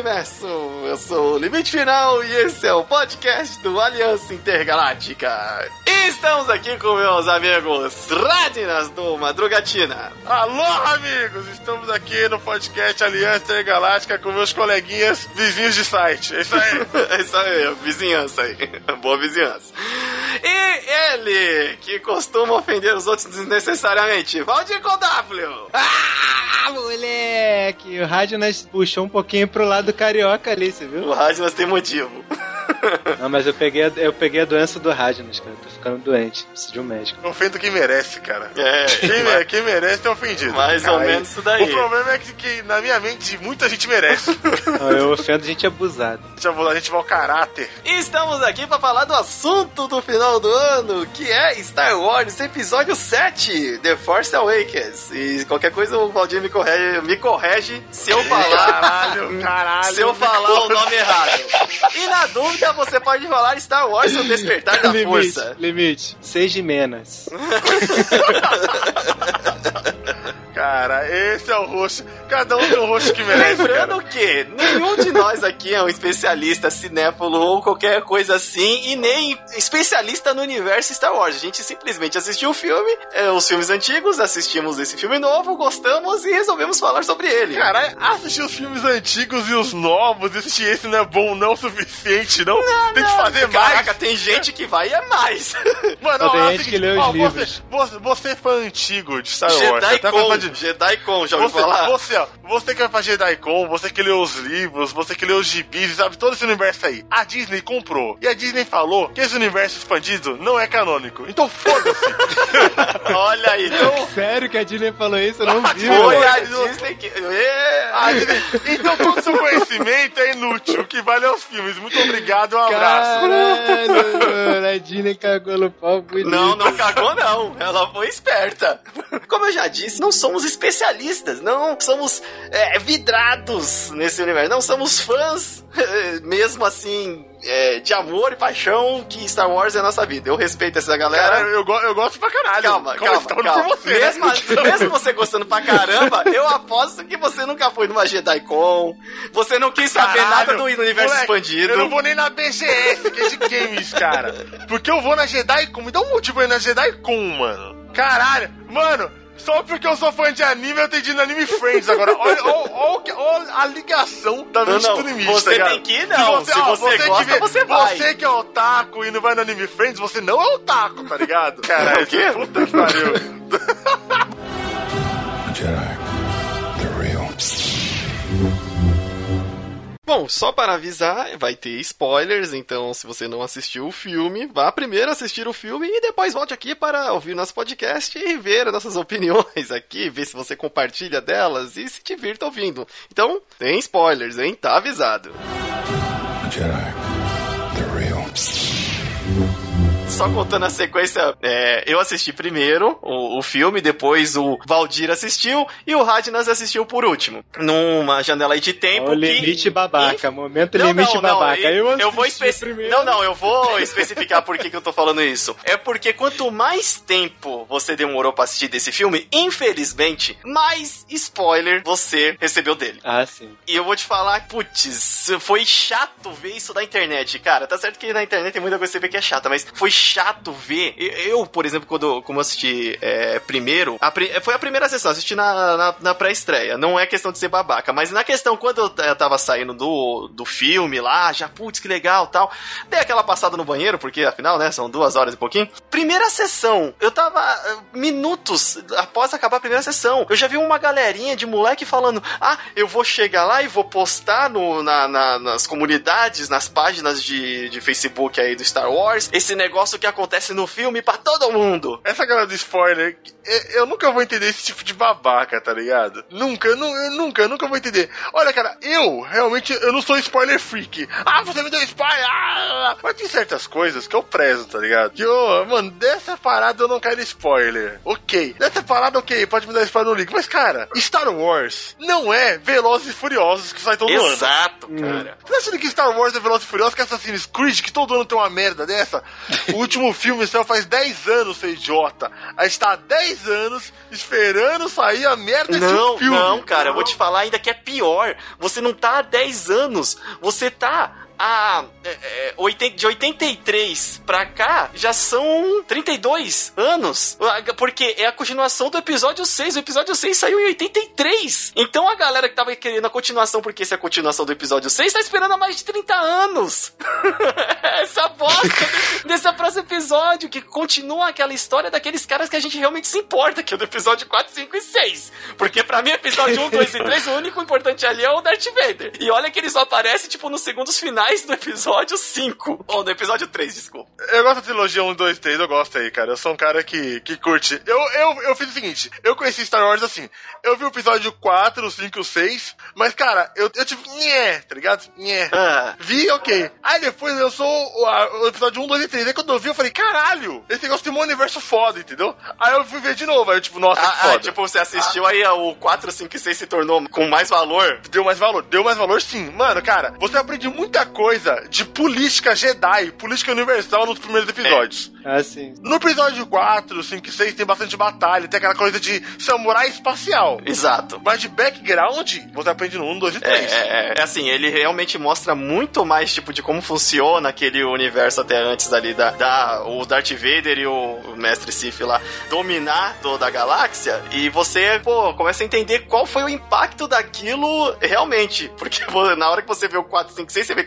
universo! Eu sou o Limite Final e esse é o podcast do Aliança Intergaláctica. E estamos aqui com meus amigos Radinas do Madrugatina. Alô, amigos! Estamos aqui no podcast Aliança Intergaláctica com meus coleguinhas vizinhos de site. É isso aí. é isso aí, vizinhança aí. Boa vizinhança. E ele, que costuma ofender os outros desnecessariamente, Valdir W. Ah, moleque! O Radnas puxou um pouquinho pro lado carioca ali, você viu? O Radnas tem motivo. Não, mas eu peguei, a, eu peguei a doença do Radnas, cara. Tô ficando doente. Preciso de um médico. Ofendo quem merece, cara. É. Quem, mas... quem merece é ofendido. Mais cara, ou menos isso daí. O problema é que, que, na minha mente, muita gente merece. Não, eu ofendo gente abusada. A gente mau caráter. E estamos aqui para falar do assunto do final do ano, que é Star Wars Episódio 7, The Force Awakens. E qualquer coisa o Valdir me correge, me correge se eu falar. Caralho, caralho. Se eu falar o nome errado. E na dúvida, você pode falar Star Wars o Despertar da limite, Força. Limite. Seis de menos. Cara, esse é o rosto. Cada um tem um rosto que merece. Lembrando cara. que nenhum de nós aqui é um especialista cinéfilo ou qualquer coisa assim, e nem especialista no universo Star Wars. A gente simplesmente assistiu o filme, é, os filmes antigos, assistimos esse filme novo, gostamos e resolvemos falar sobre ele. Cara, assistir os filmes antigos e os novos, assistir esse não é bom não o suficiente, não. Não tem que fazer não. mais. Caraca, tem gente que vai e é mais. Mano, tem ó, gente seguinte, que lê os ó, livros. Você, você, foi antigo de Star Jedi Wars. Até Con, de... Jedi Con, já ouviu você, falar? Você, ó, você que vai pra Jedi Con, você que lê os livros, você que lê os gibis, sabe todo esse universo aí. A Disney comprou. E a Disney falou que esse universo expandido não é canônico. Então foda-se. Olha aí. Então... Sério que a Disney falou isso? Eu não vi. Foi a Disney que... É. A Disney... Então todo o seu conhecimento é inútil. O que vale é os filmes. Muito obrigado, um abraço. Caralho, a Disney cagou no pau bonito. Não, não cagou não. Ela foi esperta. Como eu já disse, não somos especialistas, não somos é, vidrados nesse universo, não somos fãs, mesmo assim, é, de amor e paixão que Star Wars é a nossa vida. Eu respeito essa galera. Cara, eu, eu gosto pra caralho. Calma, calma, calma. Por você, mesmo, né? mesmo você gostando pra caramba, eu aposto que você nunca foi numa Jedi Con, você não quis saber Caralho, nada do universo moleque, expandido. Eu não vou nem na BGS, que é de games, cara. Porque eu vou na Jedi Con. Me dá um motivo aí na Jedi Con, mano. Caralho, mano, só porque eu sou fã de anime, eu tenho de ir no Anime Friends agora. Olha, olha, olha, a ligação da mente não, do limite. Você tá tem que ir, não. Se você, ó, você gosta, vê, você vai. Você que é otaku e não vai no Anime Friends, você não é otaku, tá ligado? Caralho, o quê? Puta que pariu. Jedi. Bom, só para avisar, vai ter spoilers, então se você não assistiu o filme, vá primeiro assistir o filme e depois volte aqui para ouvir nosso podcast e ver nossas opiniões aqui, ver se você compartilha delas e se divirta ouvindo. Então, tem spoilers, hein? Tá avisado. Jedi. Real. Só contando a sequência, é, eu assisti primeiro o, o, filme, depois o Valdir assistiu e o Radnas assistiu por último. Numa janela aí de tempo. O limite que... babaca, momento não, limite não, babaca. Não, eu, eu vou especificar. Não, não, eu vou especificar por que, que eu tô falando isso. É porque quanto mais tempo você demorou pra assistir desse filme, infelizmente, mais spoiler você recebeu dele. Ah, sim. E eu vou te falar, putz, foi chato ver isso na internet, cara. Tá certo que na internet tem muita coisa que você vê que é chata, mas foi chato ver. Eu, por exemplo, quando como assisti é, primeiro, a, foi a primeira sessão, assisti na, na, na pré-estreia. Não é questão de ser babaca, mas na questão, quando eu, eu tava saindo do, do filme lá, já, putz, que legal tal. Dei aquela passada no banheiro, porque afinal, né, são duas horas e pouquinho. Primeira sessão, eu tava minutos após acabar a primeira sessão. Eu já vi uma galerinha de moleque falando: ah, eu vou chegar lá e vou postar no, na, na, nas comunidades, nas páginas de, de Facebook aí do Star Wars, esse negócio que acontece no filme para todo mundo. Essa galera do spoiler, eu nunca vou entender esse tipo de babaca, tá ligado? Nunca, nunca, nunca vou entender. Olha, cara, eu realmente eu não sou spoiler freak. Ah, você me deu spoiler! Ah, mas tem certas coisas que eu prezo, tá ligado? Que, oh, mano, dessa parada eu não quero spoiler. Ok. Dessa parada, ok, pode me dar spoiler no link. Mas, cara, Star Wars não é Velozes e Furiosos que sai todo Exato, ano. Exato, cara. Você tá achando que Star Wars é Velozes e Furiosos que Assassin's Creed, que todo ano tem uma merda dessa? Último filme saiu faz 10 anos, seu idiota. A gente tá há 10 anos esperando sair a merda Não, desse filme. não, cara, eu vou te falar ainda que é pior. Você não tá há 10 anos, você tá a é, é, 80 de 83 pra cá já são 32 anos. Porque é a continuação do episódio 6. O episódio 6 saiu em 83. Então a galera que tava querendo a continuação, porque essa é a continuação do episódio 6, tá esperando há mais de 30 anos. Essa bosta desse, desse próximo episódio, que continua aquela história daqueles caras que a gente realmente se importa, que é do episódio 4, 5 e 6. Porque pra mim, episódio 1, 2 e 3, o único importante ali é o Darth Vader. E olha que ele só aparece, tipo, nos segundos finais do episódio 5. Ou do episódio 3, desculpa. Eu gosto da trilogia 1, 2, 3, eu gosto aí, cara. Eu sou um cara que, que curte. Eu, eu, eu fiz o seguinte, eu conheci Star Wars assim. Eu vi o episódio 4, 5, 6, mas, cara, eu, eu tive. Nhé, tá ligado? Nhé. Ah. Vi, ok. Aí depois eu sou o, o episódio 1, 2 e 3. Aí quando eu vi, eu falei, caralho, esse negócio tem um universo foda, entendeu? Aí eu fui ver de novo, aí eu, tipo, nossa, que Ah, foda. ah, tipo, você assistiu aí o 4, 5 e 6 se tornou com mais valor. Deu mais valor, deu mais valor sim. Mano, cara, você aprende muita coisa de política Jedi, política universal nos primeiros episódios. Ah, sim. No episódio 4, 5 e 6 tem bastante batalha, tem aquela coisa de samurai espacial. Exato. Mas de background, você aprende no 1, 2 e É, 3. é, é, é assim, ele realmente mostra muito mais, tipo, de como funciona aquele universo até antes ali da, da o Darth Vader e o, o Mestre Sif lá dominar toda a galáxia e você, pô, começa a entender qual foi o impacto daquilo realmente, porque pô, na hora que você vê o 4, 5, 6, você vê,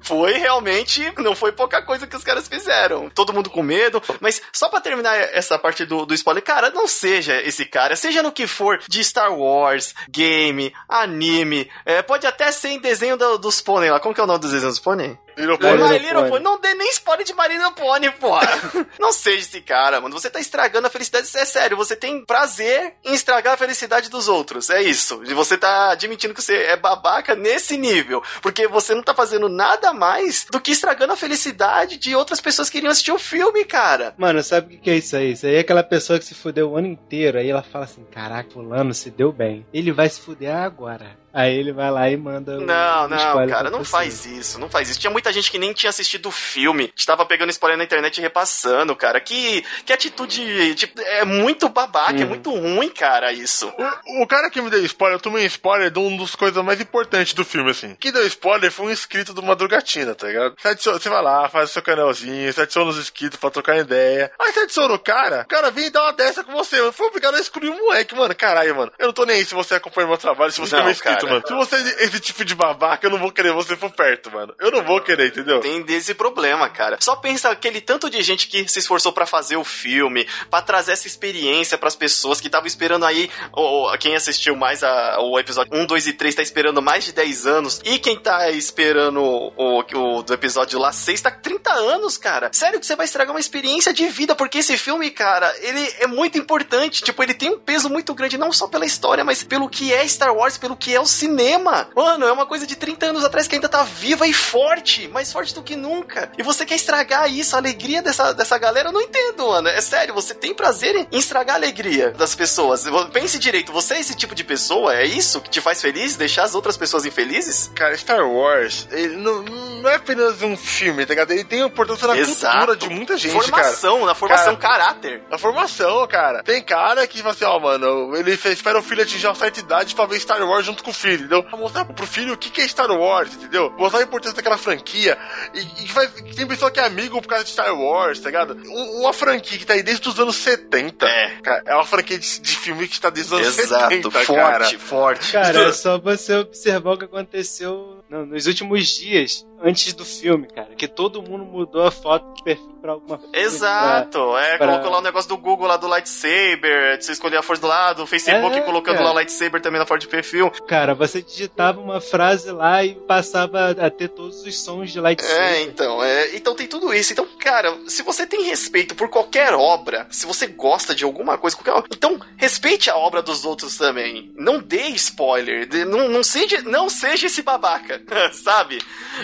foi realmente, não foi pouca coisa que os caras fizeram. Todo mundo com medo, mas só pra terminar essa parte do, do spoiler, cara, não seja esse cara, seja no que for de Star Wars, game, anime, é, pode até ser em desenho do- dos pônei lá. Como que é o nome dos desenhos dos pônei? Little My Pony. My Little Pony. Pony. Não dê nem spoiler de My Little Pony, porra. não seja esse cara, mano. Você tá estragando a felicidade. É sério, você tem prazer em estragar a felicidade dos outros. É isso. E você tá admitindo que você é babaca nesse nível. Porque você não tá fazendo nada mais do que estragando a felicidade de outras pessoas que iriam assistir o filme, cara. Mano, sabe o que que é isso aí? Isso aí é aquela pessoa que se fudeu o ano inteiro. Aí ela fala assim: Caraca, fulano se deu bem. Ele vai se fuder agora. Aí ele vai lá e manda. o- Não, o não, cara, não faz isso, não faz isso. Tinha muita gente que nem tinha assistido o filme, estava pegando spoiler na internet e repassando, cara. Que, que atitude, tipo, é muito babaca, é Uhum. muito ruim, cara, isso. O, o cara que me deu spoiler, eu tomei spoiler de um dos coisas mais importantes do filme, assim. Que deu spoiler foi um inscrito do Madrugatina, tá ligado? Você, adiciona- você vai lá, faz o seu canalzinho, você adiciona os inscritos pra trocar ideia. Aí você adiciona o cara, o cara vem e dá uma dessa com você. Eu fui obrigado a excluir o moleque, mano. Caralho, mano. Eu não tô nem aí se você acompanha meu trabalho, se você Não, é meu inscrito, cara. Mano. Se você é esse tipo de babaca, eu não vou querer você por perto, mano. Eu não vou querer, entendeu? Tem desse problema, cara. Só pensa aquele tanto de gente que se esforçou pra fazer o filme, pra trazer essa experiência pras pessoas que estavam esperando aí. Ou, ou quem assistiu mais a- o episódio 1, 2 e 3 tá esperando mais de 10 anos. E quem tá esperando o, o do episódio lá 6 tá 30 anos, cara. Sério que você vai estragar uma experiência de vida, porque esse filme, cara, ele é muito importante. Tipo, ele tem um peso muito grande, não só pela história, mas pelo que é Star Wars, pelo que é o cinema. Mano, é uma coisa de 30 anos atrás que ainda tá viva e forte, mais forte do que nunca. E você quer estragar isso, a alegria dessa, dessa galera? Eu não entendo, mano. É sério, você tem prazer em estragar a alegria das pessoas. Pense direito, você é esse tipo de pessoa? É isso que te faz feliz? Deixar as outras pessoas infelizes? Cara, Star Wars, ele não, não é apenas um filme, tá ligado? Ele tem importância na Exato. cultura de muita gente, cara. formação, na formação caráter. A formação, cara. Tem cara que fala assim, ó, mano, ele espera o filho atingir uma certa idade pra ver Star Wars junto com o filho, entendeu? Pra mostrar pro filho o que é Star Wars, entendeu? Mostrar a importância daquela franquia. E, e faz- tem pessoa que é amigo por causa de Star Wars, tá ligado? Um- uma franquia que tá aí desde os anos 70. É. Cara, é uma franquia de, de filme que tá desde os anos Exato, 70, forte, cara. forte. Cara, é só você observar o que aconteceu não, nos últimos dias antes do filme, cara. Que todo mundo mudou a foto do perfil pra alguma coisa. Exato, é, pra- colocou lá o negócio do Google lá do lightsaber, de você escolher a força do lado, o Facebook É, colocando cara. lá o lightsaber também na foto de perfil. Cara, você digitava uma frase lá e passava a ter todos os sons de lightsaber. É, então, é, então tem tudo isso. Então, cara, se você tem respeito por qualquer obra, se você gosta de alguma coisa, qualquer obra, então respeite a obra dos outros também. Não dê spoiler, não, não, seja, não seja esse babaca, sabe?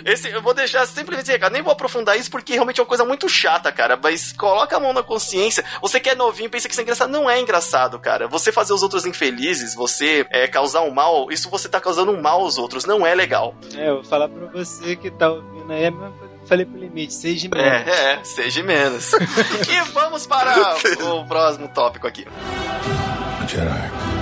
Esse, eu vou deixar simplesmente, cara, nem vou aprofundar isso porque realmente é uma coisa muito chata. cara, mas coloca a mão na consciência. Você que é novinho pensa que isso é engraçado. Não é engraçado, cara. Você fazer os outros infelizes, você é, causar um mal, isso você tá causando um mal aos outros. Não é legal. É, eu vou falar pra você que tá ouvindo aí, é a mesma coisa que eu falei pro limite, seja menos. É, é, seja menos. e vamos para o próximo tópico aqui. Jedi.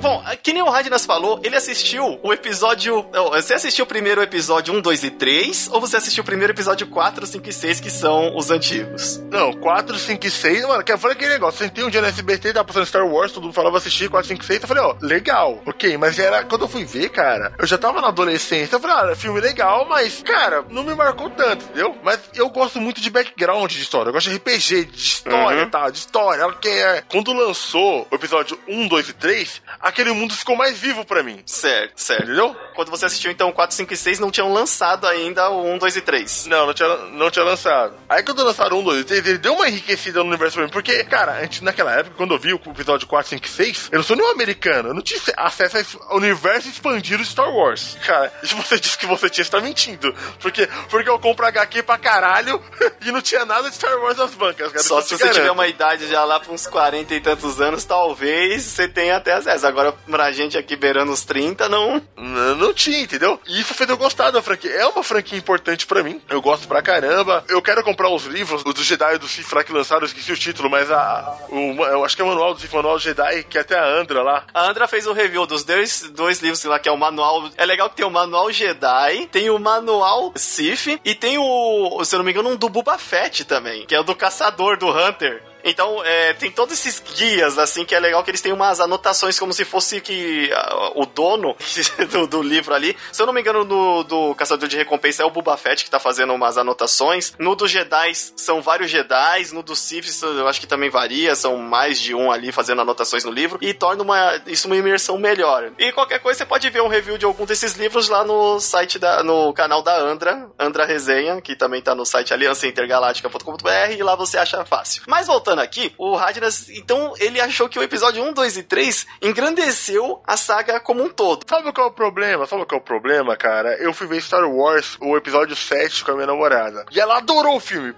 Bom, que nem o Radnas falou, ele assistiu o episódio. Você assistiu primeiro o episódio 1, 2 e 3? Ou você assistiu o primeiro episódio 4, 5 e 6, que são os antigos? Não, 4, 5 e 6, mano, que falei aquele negócio. Sentei um dia no SBT, tava passando Star Wars, todo mundo falava assistir 4, 5 e 6. Eu falei, ó, legal, ok, mas era. Quando eu fui ver, cara, eu já tava na adolescência. Eu falei, ah, filme legal, mas, cara, não me marcou tanto, entendeu? Mas eu gosto muito de background de história. Eu gosto de RPG, de história Uhum. e tal, de história. Ok, é. Quando lançou o episódio 1, 2 e 3, aquele mundo ficou mais vivo pra mim. Certo, certo. Entendeu? Quando você assistiu, então, 4, 5 e 6, não tinham lançado ainda o 1, 2 e 3. Não, não tinha, não tinha lançado. Aí quando lançaram um, dois, três, ele deu uma enriquecida no universo pra mim. Porque, cara, antes, naquela época, quando eu vi o episódio 4, 5 e 6, eu não sou nenhum americano. Eu não tinha acesso ao universo expandido de Star Wars. Cara, se você disse que você tinha, você tá mentindo. Porque, porque eu compro HQ pra caralho e não tinha nada de Star Wars nas bancas, cara. Só se você te tiver garanto. uma idade já lá pra uns 40 e tantos anos, talvez você tenha até acesso. Agora, pra gente aqui beirando os 30, não. Não, não tinha, entendeu? E isso fez eu gostar da franquia. É uma franquia importante pra mim. Eu gosto pra caramba. Eu quero comprar os livros, os do Jedi e do Sith lá que lançaram, esqueci o título, mas a. O, eu acho que é o manual do Sith, manual do Jedi, que é até a Andra lá. A Andra fez o review dos dois, dois livros lá, que é o manual. É legal que tem o manual Jedi, tem o manual Sith e tem o, se eu não me engano, um do Boba Fett também, que é o do caçador do Hunter. Então, é, tem todos esses guias, assim, que é legal que eles têm umas anotações como se fosse que ah, o dono do, do livro ali. Se eu não me engano, no do Caçador de Recompensa é o Boba Fett que tá fazendo umas anotações. No dos Jedi são vários Jedi. No do Sith eu acho que também varia, são mais de um ali fazendo anotações no livro. E torna uma, isso uma imersão melhor. E qualquer coisa você pode ver um review de algum desses livros lá no site da, no canal da Andra, Andra Resenha, que também tá no site aliançaintergaláctica.com.br e lá você acha fácil. Mas voltando aqui, o Radnas, então ele achou que o episódio 1, 2 e 3 engrandeceu a saga como um todo. Sabe qual é o problema? Sabe qual é o problema, cara? Eu fui ver Star Wars, o episódio 7 com a minha namorada. E ela adorou o filme.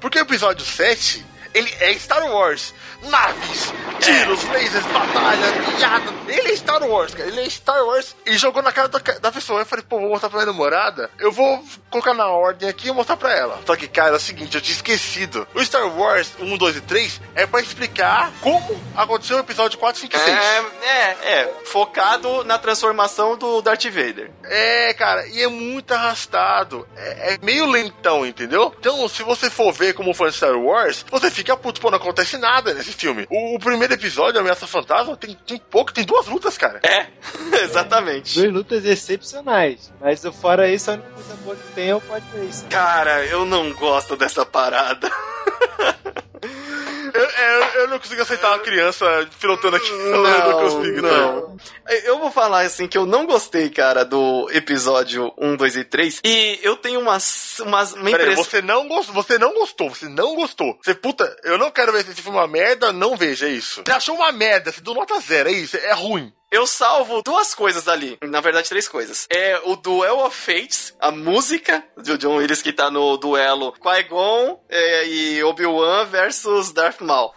Porque o episódio 7, ele é Star Wars. Naves, tiros, lasers, batalha, piada. Ele é Star Wars, cara. Ele é Star Wars. E jogou na cara da, da pessoa. Eu falei, pô, vou mostrar pra minha namorada. Eu vou colocar na ordem aqui e mostrar pra ela. Só que, cara, é o seguinte, eu tinha esquecido. O Star Wars 1, 2 e 3 é pra explicar como aconteceu o episódio 4, 5 e 6. É, é, é, focado na transformação do Darth Vader. É, cara, e é muito arrastado. É, é meio lentão, entendeu? Então, se você for ver como fã de Star Wars, você fica puto, pô, não acontece nada nesse filme. O, o primeiro episódio, Ameaça Fantasma, tem, tem pouco, tem duas lutas, cara. É, exatamente. Duas lutas excepcionais. Mas fora isso, a única coisa boa que tem é o Pod Racer. Cara, eu não gosto dessa parada. Eu, eu, eu não consigo aceitar uma criança pilotando aqui. eu não consigo, não. Eu vou falar assim que eu não gostei, cara, do episódio 1, 2 e 3. E eu tenho uma, uma, uma Peraí, impressão. você não gostou, você não gostou, você não gostou. Você, puta, eu não quero ver se esse filme é uma merda, não veja é isso. Você achou uma merda, você deu nota zero, é isso, é ruim. Eu salvo duas coisas ali. Na verdade, três coisas. É o Duel of Fates, a música do John Willis que tá no duelo Qui-Gon é, e Obi-Wan versus Darth Maul.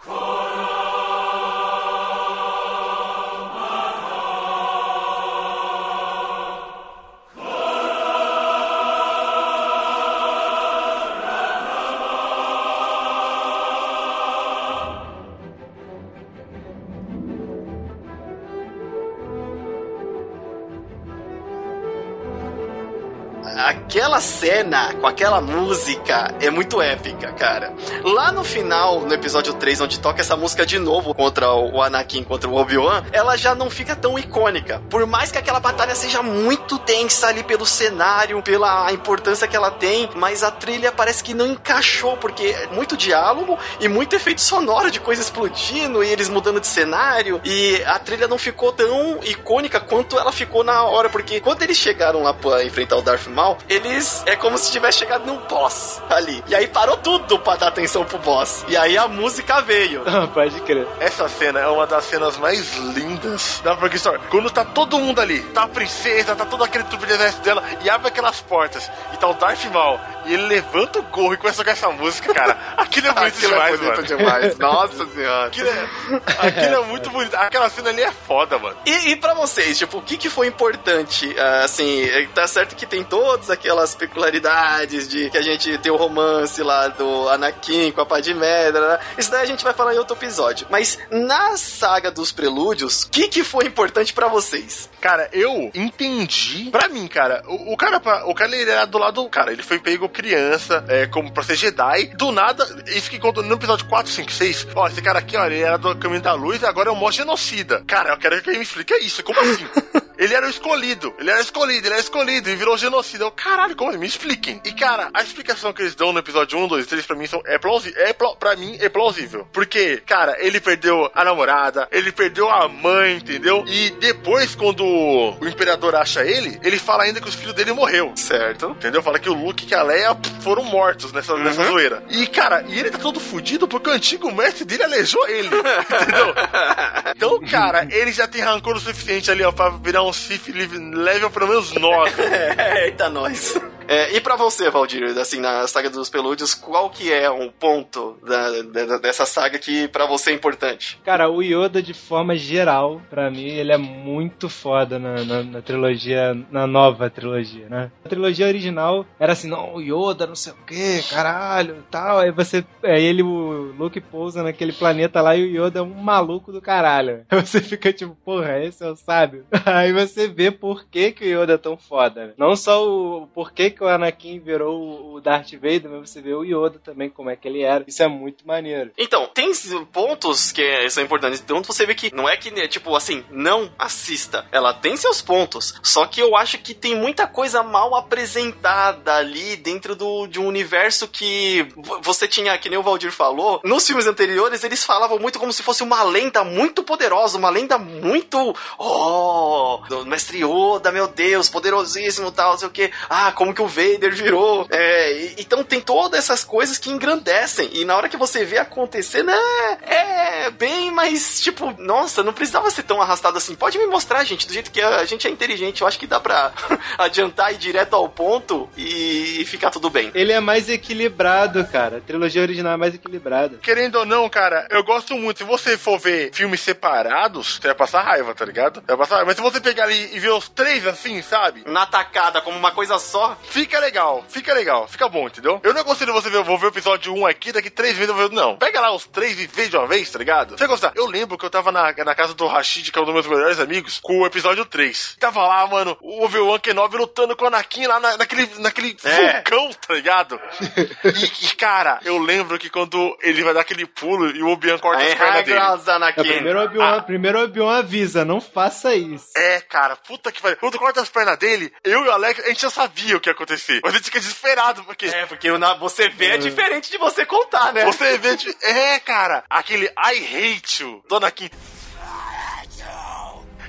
Aquela cena com aquela música é muito épica, cara. Lá no final, no episódio 3, onde toca essa música de novo contra o Anakin, contra o Obi-Wan, ela já não fica tão icônica. Por mais que aquela batalha seja muito tensa ali pelo cenário, pela importância que ela tem, mas a trilha parece que não encaixou, porque é muito diálogo e muito efeito sonoro de coisa explodindo e eles mudando de cenário, e a trilha não ficou tão icônica quanto ela ficou na hora, porque quando eles chegaram lá pra enfrentar o Darth Maul, eles é como se tivesse chegado num boss ali. E aí parou tudo pra dar atenção pro boss. E aí a música veio. Ah, Pode crer. Essa cena é uma das cenas mais lindas da Frank Story. Quando tá todo mundo ali, tá a princesa, tá todo aquele trupe de exército dela, e abre aquelas portas, e tá o Darth Maul, e ele levanta o gorro e começa a tocar essa música, cara. Aquilo é bonito Aquilo demais, é bonito mano. demais. Nossa senhora. Aquilo é, aquilo é muito bonito. Aquela cena ali é foda, mano. E, e pra vocês, tipo, o que, que foi importante? ah, assim, é, tá certo que tem todas aquelas peculiaridades de que a gente tem o romance lá do Anakin com a Padmé, né? isso daí a gente vai falar em outro episódio. Mas na saga dos prelúdios, o que, que foi importante pra vocês? Cara, eu entendi. Pra mim, cara, o, o cara, o cara ele era do lado do cara. Ele foi pego criança, é, como pra ser Jedi. Do nada, isso que conta no episódio 4, 5, 6. Ó, esse cara aqui, ó, ele era do caminho da luz e agora é um mó genocida. Cara, eu quero que ele me explique isso. Como assim? Ele era o escolhido, ele era escolhido, ele era escolhido e virou genocida. Eu, caralho, como assim? Me expliquem. E, cara, a explicação que eles dão no episódio 1, 2, 3, pra mim, são, é plausível. É, pla- pra mim, é plausível. Porque, cara, ele perdeu a namorada, ele perdeu a mãe, entendeu? E depois, quando o imperador acha ele, ele fala ainda que os filhos dele morreu. Certo? Entendeu? Fala que o Luke e a Leia foram mortos nessa, nessa zoeira. E, cara, e ele tá todo fudido porque o antigo mestre dele aleijou ele. entendeu? Então, cara, ele já tem rancor o suficiente ali, ó, pra virar um live- level pelo menos 9. Eita, nós. É, e pra você, Valdir, assim, na saga dos pelúdios, qual que é um ponto da- da- dessa saga que pra você é importante? Cara, o Yoda, de forma geral, pra mim, ele é muito foda na, na, na trilogia, na nova trilogia, né? A trilogia original era assim, não, o Yoda, não sei o que, caralho, tal. Aí você, aí ele, o Luke pousa naquele planeta lá e o Yoda é um maluco do caralho. Aí você fica tipo, porra, esse é o sábio. Aí você vê por que, que o Yoda é tão foda, né? Não só o porquê que o Anakin virou o Darth Vader, mas você vê o Yoda também, como é que ele era. Isso é muito maneiro. Então, tem pontos que são importantes. Então você vê que não é que, né, tipo, assim, não assista. Ela tem seus pontos. Só que eu acho que tem muita coisa mal apresentada ali dentro do, de um universo que vo- você tinha, que nem o Valdir falou. Nos filmes anteriores, eles falavam muito como se fosse uma lenda muito poderosa, uma lenda muito. Oh, do mestre Yoda, meu Deus, poderosíssimo tal, não sei o que. Ah, como que o Vader virou. É, e- então tem todas essas coisas que engrandecem. E na hora que você vê acontecer, né? É bem, mas tipo, nossa, não precisava ser tão arrastado assim. Pode me mostrar, gente, do jeito que a gente é inteligente. Eu acho que dá pra adiantar e ir direto ao ponto e ficar tudo bem. Ele é mais equilibrado, cara. A trilogia original é mais equilibrada. Querendo ou não, cara, eu gosto muito. Se você for ver filmes separados, você vai passar raiva, tá ligado? Vai passar raiva. Mas se você pegar ali e ver os três assim, sabe? Na tacada, como uma coisa só, Fica legal, fica legal, fica bom, entendeu? Eu não aconselho você ver, vou ver o episódio 1 aqui, daqui três vezes eu vou ver. Não. Pega lá os três e vê de uma vez, tá ligado? Você vai gostar. Eu lembro que eu tava na, na casa do Rashid, que é um dos meus melhores amigos, com o episódio 3. Tava lá, mano, o Obi-Wan Kenobi lutando com o Anakin lá na- naquele, naquele É. vulcão, tá ligado? e, e, cara, eu lembro que quando ele vai dar aquele pulo e o Obi-Wan corta aí as pernas dele. regras, É, Anakin. primeiro Obi-Wan primeiro Obi-Wan avisa, não faça isso. É, cara, puta que pariu. Quando corta as pernas dele, eu e o Alex, a gente já sabia o que ia acontecer. Mas a gente fica desesperado, porque É, porque na- você vê é diferente de você contar, né? Você vê, de- é, cara, aquele I hate you, Dona Kim.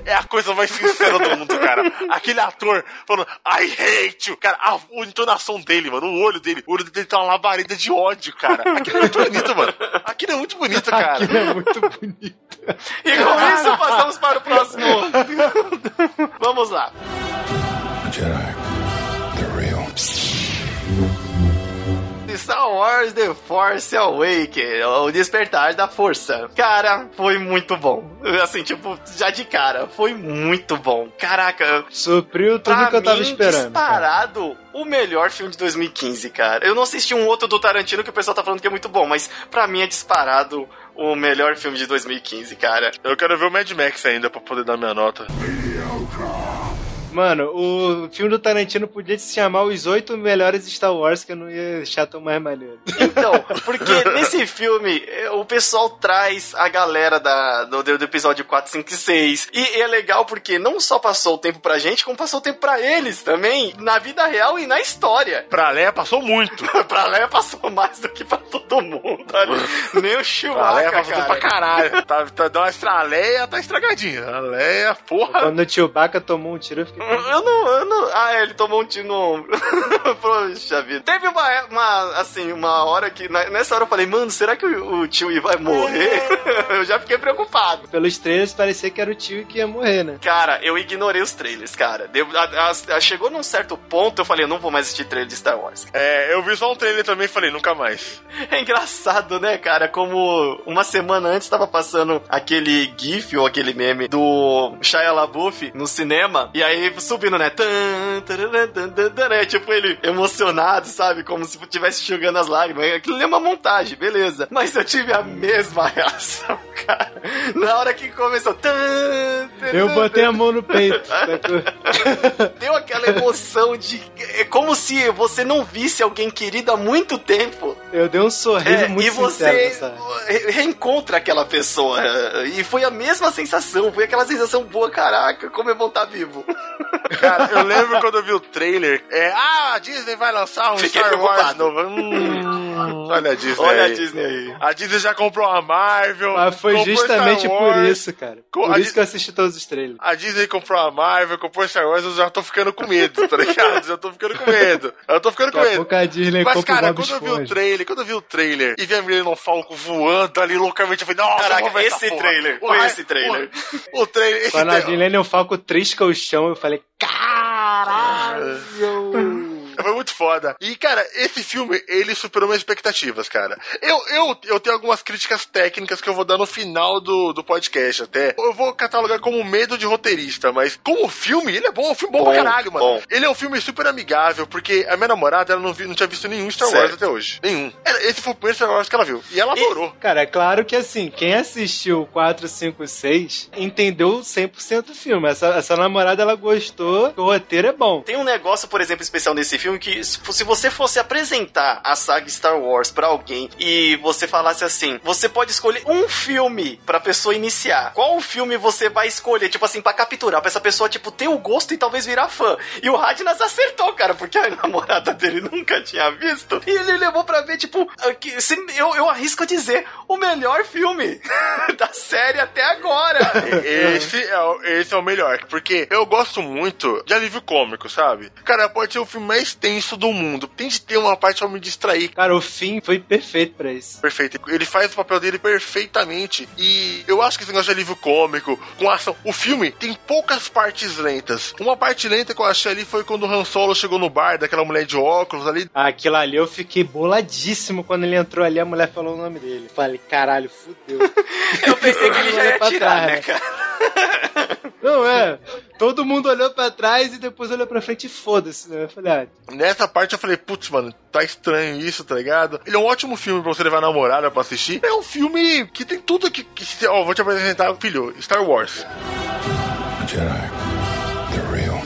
É a coisa mais sincera do mundo, cara. Aquele ator falando I hate you. Cara, a, a entonação dele, mano, o olho dele, o olho dele tá uma labareda de ódio, cara. Aquilo é muito bonito, mano. Aquilo é muito bonito, cara. Aquilo é muito bonito. E com isso, passamos para o próximo. Vamos lá. Jedi. Star Wars The Force Awakens, o despertar da força. Cara, foi muito bom. Assim, tipo, já de cara, foi muito bom. Caraca, Supriu tudo pra que eu tava mim, esperando. cara. disparado, o melhor filme de 2015, cara. Eu não assisti um outro do Tarantino que o pessoal tá falando que é muito bom, mas pra mim é disparado o melhor filme de 2015, cara. Eu quero ver o Mad Max ainda pra poder dar minha nota. Mano, o filme do Tarantino podia se chamar Os Oito Melhores Star Wars, que eu não ia achar tão mais maneiro. Então, porque nesse filme eh, o pessoal traz a galera da, do, do episódio 4, 5 e 6. E é legal porque não só passou o tempo pra gente, como passou o tempo pra eles também, na vida real e na história. Pra Leia passou muito. pra Leia passou mais do que pra todo mundo ali. Nem o Chewbacca, Leia passou cara. pra caralho. Tá, tá, dá uma estra... A Leia tá estragadinha. A Leia, porra. Quando o Chewbacca tomou um tiro, eu fiquei. Eu não, eu não. Ah, é, ele tomou um tiro no ombro. Poxa vida. Teve uma, uma, assim, uma hora que. Nessa hora eu falei, mano, será que o, o tio vai morrer? eu já fiquei preocupado. Pelos trailers parecia que era o tio que ia morrer, né? Cara, eu ignorei os trailers, cara. Deu- a- a- a- chegou num certo ponto, eu falei, eu não vou mais assistir trailer de Star Wars. É, eu vi só um trailer também e falei, nunca mais. É engraçado, né, cara? Como uma semana antes tava passando aquele GIF ou aquele meme do Shia LaBeouf no cinema, e aí subindo, né? Né? Tipo, ele emocionado, sabe? Como se estivesse enxugando as lágrimas. Aquilo é uma montagem, beleza. Mas eu tive a mesma reação, cara. Na hora que começou. Eu botei a mão no peito. sacou? Deu aquela emoção de. É como se você não visse alguém querido há muito tempo. Eu dei um sorriso É, muito e você sincero reencontra aquela pessoa. E foi a mesma sensação. Foi aquela sensação boa, caraca, como é bom estar vivo. Cara, eu lembro quando eu vi o trailer. É, ah, a Disney vai lançar um Fiquei Star Wars novo. Hum, olha a Disney. Olha a aí. Disney aí. A Disney já comprou a Marvel. Mas foi justamente Star por isso, cara. Por a isso Dis- que eu assisti todos os trailers. A Disney comprou a Marvel, comprou Star Wars, eu já tô ficando com medo, tá ligado? Já tô ficando com medo. Eu tô ficando com a medo. pouco a Disney Mas, cara, quando eu vi o trailer, quando eu vi o trailer e vi a Millennium Falcon voando ali loucamente, eu falei, nossa, Caraca, esse trailer, O foi esse trailer. O, o trailer, esse Quando a trailer. Millennium Falco trisca o chão, eu falei, caralho! Foi muito foda. E, cara, esse filme, ele superou minhas expectativas, cara. Eu, eu, eu tenho algumas críticas técnicas que eu vou dar no final do, do podcast até. Eu vou catalogar como medo de roteirista, mas como filme, ele é bom, é um filme bom, Bom, pra caralho, mano. bom. Ele é um filme super amigável, porque a minha namorada, ela não, vi, não tinha visto nenhum Star Wars Certo. até hoje. Nenhum. Esse foi o primeiro Star Wars que ela viu. E ela E- adorou. Cara, é claro que assim, quem assistiu 4, 5, 6 entendeu 100% do filme. Essa, essa namorada, ela gostou, o roteiro é bom. Tem um negócio, por exemplo, especial nesse filme que se você fosse apresentar a saga Star Wars pra alguém e você falasse assim, você pode escolher um filme pra pessoa iniciar. Qual filme você vai escolher, tipo assim, pra capturar, pra essa pessoa tipo ter o gosto e talvez virar fã. E o Radnas acertou, cara, porque a namorada dele nunca tinha visto. E ele levou pra ver tipo, se- eu, eu arrisco dizer, o melhor filme da série até agora. Esse é, esse é o melhor, porque eu gosto muito de alívio cômico, sabe? Cara, pode ser o filme mais tenso do mundo. Tem de ter uma parte pra me distrair. Cara, o fim foi perfeito pra isso. Perfeito. Ele faz o papel dele perfeitamente. E eu acho que esse negócio de alívio cômico, com ação. O filme tem poucas partes lentas. Uma parte lenta que eu achei ali foi quando o Han Solo chegou no bar daquela mulher de óculos ali. Aquilo ali eu fiquei boladíssimo quando ele entrou ali, a mulher falou o nome dele. Falei, caralho, fudeu. Eu pensei que ele já ia Pra tirar, trás, né, né? cara? Não, é. Todo mundo olhou pra trás e depois olhou pra frente e foda-se. Né? Eu falei, ah, Nessa parte eu falei, putz, mano, tá estranho isso, tá ligado? Ele é um ótimo filme pra você levar a namorada pra assistir. É um filme que tem tudo que. que ó, vou te apresentar, filho, Star Wars. Jedi. The real.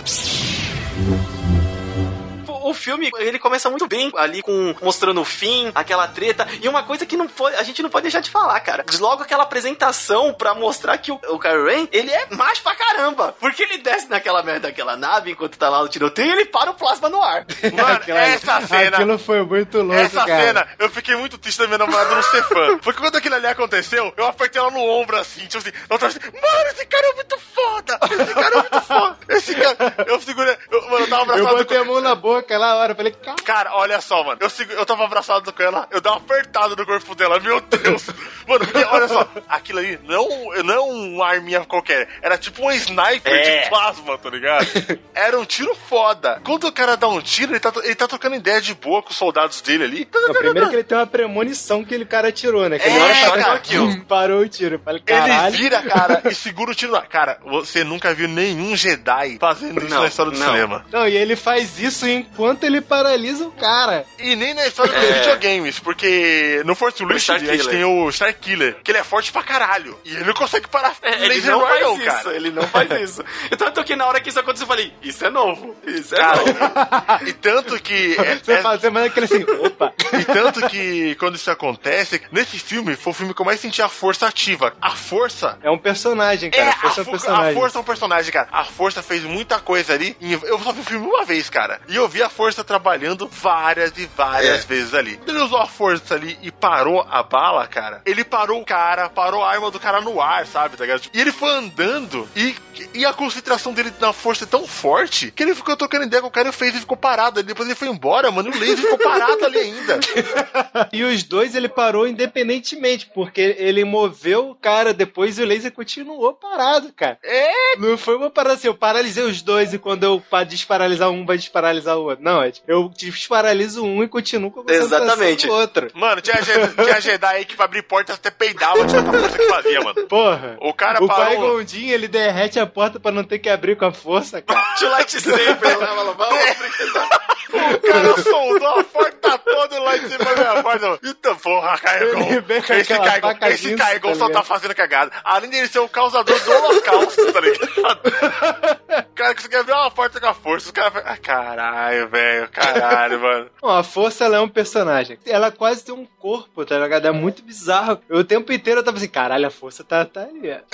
O filme, ele começa muito bem ali com mostrando o fim, aquela treta, e uma coisa que não pode, a gente não pode deixar de falar, cara. Logo aquela apresentação pra mostrar que o, o Kylo Ren, ele é macho pra caramba, porque ele desce naquela merda daquela nave enquanto tá lá no tiroteio e ele para o plasma no ar. Mano, aquela- essa cena. Aquilo foi muito louco, Essa cara. cena, eu fiquei muito triste da minha namorada não ser fã. Porque quando aquilo ali aconteceu, eu apertei ela no ombro assim, tipo assim, eu tava assim, mano, esse cara é muito foda! Esse cara é muito foda! Esse cara. Eu segurei. Eu, mano, eu tava Eu abraçado botei a com mão na boca aquela hora, falei, cara. Cara, olha só, mano. Eu, eu tava abraçado com ela, eu dei uma apertada no corpo dela, meu Deus. Mano, porque olha só, aquilo ali não, não é uma arminha qualquer, era tipo um sniper É. de plasma, tá ligado? Era um tiro foda. Quando o cara dá um tiro, ele tá, ele tá trocando ideia de boa com os soldados dele ali. Não, primeiro que ele tem uma premonição que ele cara atirou, né? Que ele É, trás, cara, aquilo. parou o tiro. Falei, Ele vira, cara, e segura o tiro na. Cara, você nunca viu nenhum Jedi fazendo isso Não, na história do não. cinema. Não, e ele faz isso enquanto ele paralisa o cara. E nem na história dos É. videogames, porque no Force Unleashed a gente tem o Star Killer, que ele é forte pra caralho. E ele não consegue parar É, ele não faz não, isso, cara. ele não faz isso. Tanto que na hora que isso aconteceu, eu falei, isso é novo, isso é Cara, novo. e tanto que. é- Você, é- fala, você manda aquele assim, opa. E tanto que quando isso acontece, nesse filme foi o filme que eu mais senti a força ativa. A força. É um personagem, cara. É, a força é um fo- personagem. a força é um personagem, cara. A força fez muita coisa ali. e Eu só vi o filme uma vez, cara. E eu vi a força trabalhando várias e várias É. vezes ali. Ele usou a força ali e parou a bala, cara. Ele parou o cara, parou a arma do cara no ar, sabe? Tá ligado? E ele foi andando e, e a concentração dele na força é tão forte que ele ficou trocando ideia com o cara e fez e ficou parado. Depois ele foi embora, mano. E o laser ficou parado ali ainda. E os dois ele parou independentemente, porque ele moveu o cara depois e o laser continuou parado, cara. É, Não foi uma parada assim, eu paralisei os dois e quando eu pa- desparalisar um, vai desparalisar o outro. Não, é tipo, eu desparaliso um e continuo com a Exatamente. do outro. Mano, tinha, tinha Jedi aí que pra abrir portas até peidava de tanta força que fazia, mano. Porra. O cara o parou. Qui-Gon Jinn, ele derrete a porta pra não ter que abrir com a força, cara. Tio lightsaber lá, falou, vamos O cara soldou a porta toda lá em cima da minha porta. mano. Então, porra, com Esse faca esse Caigão tá só tá fazendo cagada. Além de ele ser o causador do holocausto, tá ligado? O cara que você quer abrir uma porta com a força, os caras... Ah, caralho, velho, caralho, mano. Bom, a força ela é um personagem. Ela quase tem um corpo, tá ligado? É muito bizarro. Eu, o tempo inteiro eu tava assim, caralho, a força tá, tá ali.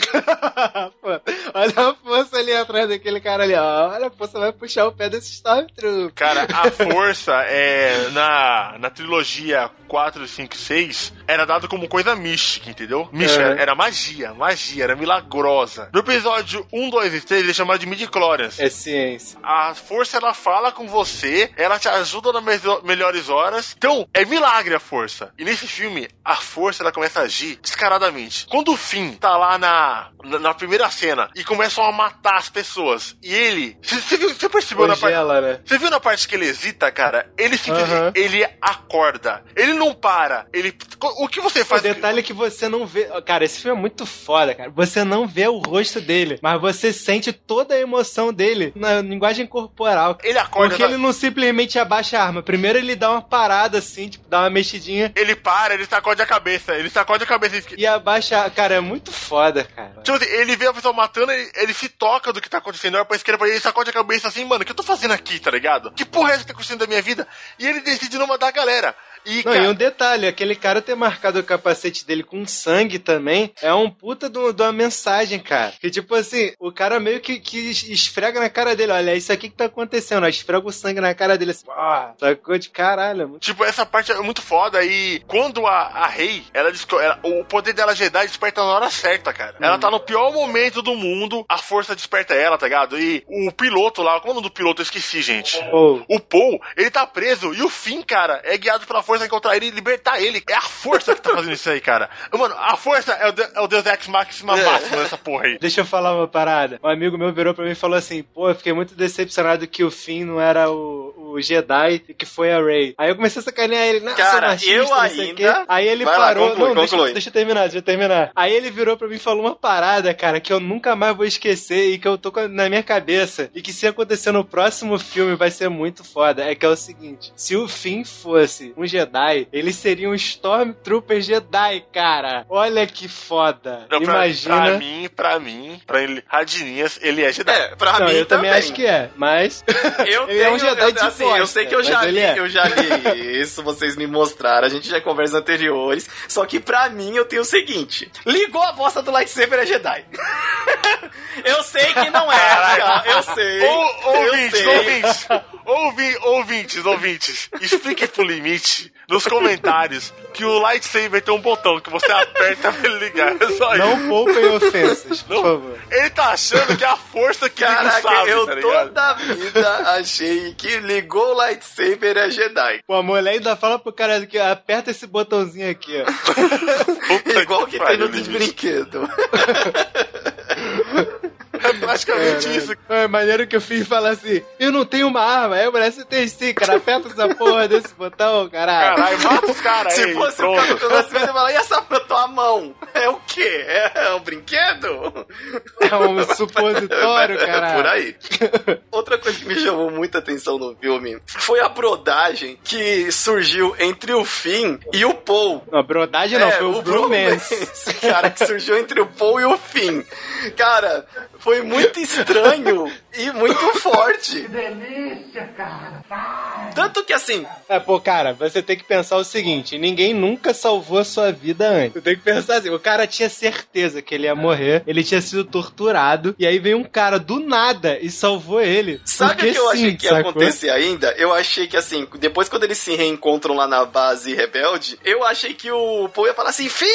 olha a força ali atrás daquele cara ali, ó. Olha, a força vai puxar o pé desse Stormtrooper. Cara, a força é na, na trilogia 4, 5, 6 era dado como coisa mística, entendeu? Mística, É. era, magia, magia, era milagrosa. No episódio 1, 2 e 3 ele é chamado de midi-chlorians. É ciência. A força ela fala com você, ela te ajuda nas me- melhores horas. Então, é milagre a força. E nesse filme, a força ela começa a agir descaradamente. Quando o Finn tá lá na, na, na primeira cena e começam a matar as pessoas, e ele. Você percebeu na parte. Congela, né? Você viu na parte que ele hesita, cara? Ele simplesmente. Aham. Ele acorda. Ele não para. Ele. O que você O faz? detalhe é que você não vê. Cara, esse filme é muito foda, cara. Você não vê o rosto dele, mas você sente toda a emoção dele na linguagem corporal. Ele acorda. Porque na- ele não simplesmente abaixa a arma. Primeiro ele dá uma parada assim, tipo, dá uma mexidinha Ele para, ele sacode a cabeça. Ele sacode a cabeça. E abaixa. Cara, é muito foda, cara. Tipo assim, ele vê a pessoa matando, ele, ele se toca do que tá acontecendo, olha pra esquerda ele, ele sacode a cabeça assim, mano, o que eu tô fazendo aqui, tá ligado? Que porra é essa que tá acontecendo da minha vida? E ele decide não matar a galera. E, Não, cara, e um detalhe, aquele cara ter marcado o capacete dele com sangue também é um puta de um- uma mensagem, cara. Que tipo assim, o cara meio que, que esfrega na cara dele, olha, é isso aqui que tá acontecendo, ó, esfrega o sangue na cara dele assim, sacou de caralho, é muito Tipo, essa parte é muito foda e quando a, a Rei, ela, ela- o poder dela Jedi desperta na hora certa, cara. Ela tá no pior momento do mundo, a força desperta ela, tá ligado? E o piloto lá, qual é o nome do piloto? Eu esqueci, gente. Pô, O Paul, ele tá preso e o Finn, cara, é guiado pela força a encontrar ele e libertar ele. É a força que tá fazendo isso aí, cara. Mano, a força é o, de- é o Deus Ex Máxima É. máxima dessa porra aí. Deixa eu falar uma parada. Um amigo meu virou pra mim e falou assim: pô, eu fiquei muito decepcionado que o Finn não era o, o Jedi e que foi a Rey. Aí eu comecei a sacanear ele, não, Cara, sou machista, eu não sei o ainda-. Aí ele Vai lá, parou. conclui, não, deixa, conclui. deixa eu terminar, deixa eu terminar. Aí ele virou pra mim e falou uma parada, cara, que eu nunca mais vou esquecer e que eu tô na minha cabeça. E que se acontecer no próximo filme vai ser muito foda. É que é o seguinte: se o Finn fosse um Jedi, ele seria um Stormtrooper Jedi, cara. Olha que foda. Não, pra, Imagina. pra mim, pra mim, pra ele, Radinhas, ele é Jedi. É, pra Não, mim eu também acho que é, mas. Eu Ele é um tenho, Jedi eu, de assim, eu sei que eu já li, é. eu já li isso, vocês me mostraram, a gente já em conversas anteriores, só que pra mim eu tenho o seguinte, ligou a bosta do lightsaber é Jedi. eu sei que não é, cara, eu sei, Ou, eu ouvintes, sei. ouvintes, ouvi, ouvintes, ouvintes, explique pro limite nos comentários que o lightsaber tem um botão que você aperta pra ele ligar. É só isso. Não poupem ofensas, por favor. Ele tá achando que é a força que Caraca, sábio, eu tá toda a vida achei que ligou o lightsaber é Jedi. Pô, a mulher ainda fala pro cara que aperta esse botãozinho aqui, ó. Igual que tem pariu, no de brinquedo. É praticamente É, isso. É maneiro que eu fiz falar assim: eu não tenho uma arma. Aí a mulher, você tem sim, cara. Aperta essa porra desse botão, caralho. Caralho, mata os caras Se aí, fosse o pronto. Capitão Nascimento, eu falar, e essa pra tua mão? É o quê? É um brinquedo? É um supositório, É cara. por aí. Outra coisa que me chamou muita atenção no filme foi a brodagem que surgiu entre o Finn e o Paul. Não, brodagem não, É, foi o, bromance. Cara, que surgiu entre o Paul e o Finn. Cara, foi muito estranho e muito forte. Que delícia, cara. Tanto que assim, É, pô, cara, você tem que pensar o seguinte: ninguém nunca salvou a sua vida antes. Você tem que pensar assim: o cara tinha certeza que ele ia morrer, ele tinha sido torturado, e aí veio um cara do nada e salvou ele. Sabe o que eu achei sim, que ia sacou? acontecer ainda? Eu achei que assim, depois quando eles se reencontram lá na base rebelde, eu achei que o Paul ia falar assim, Fim!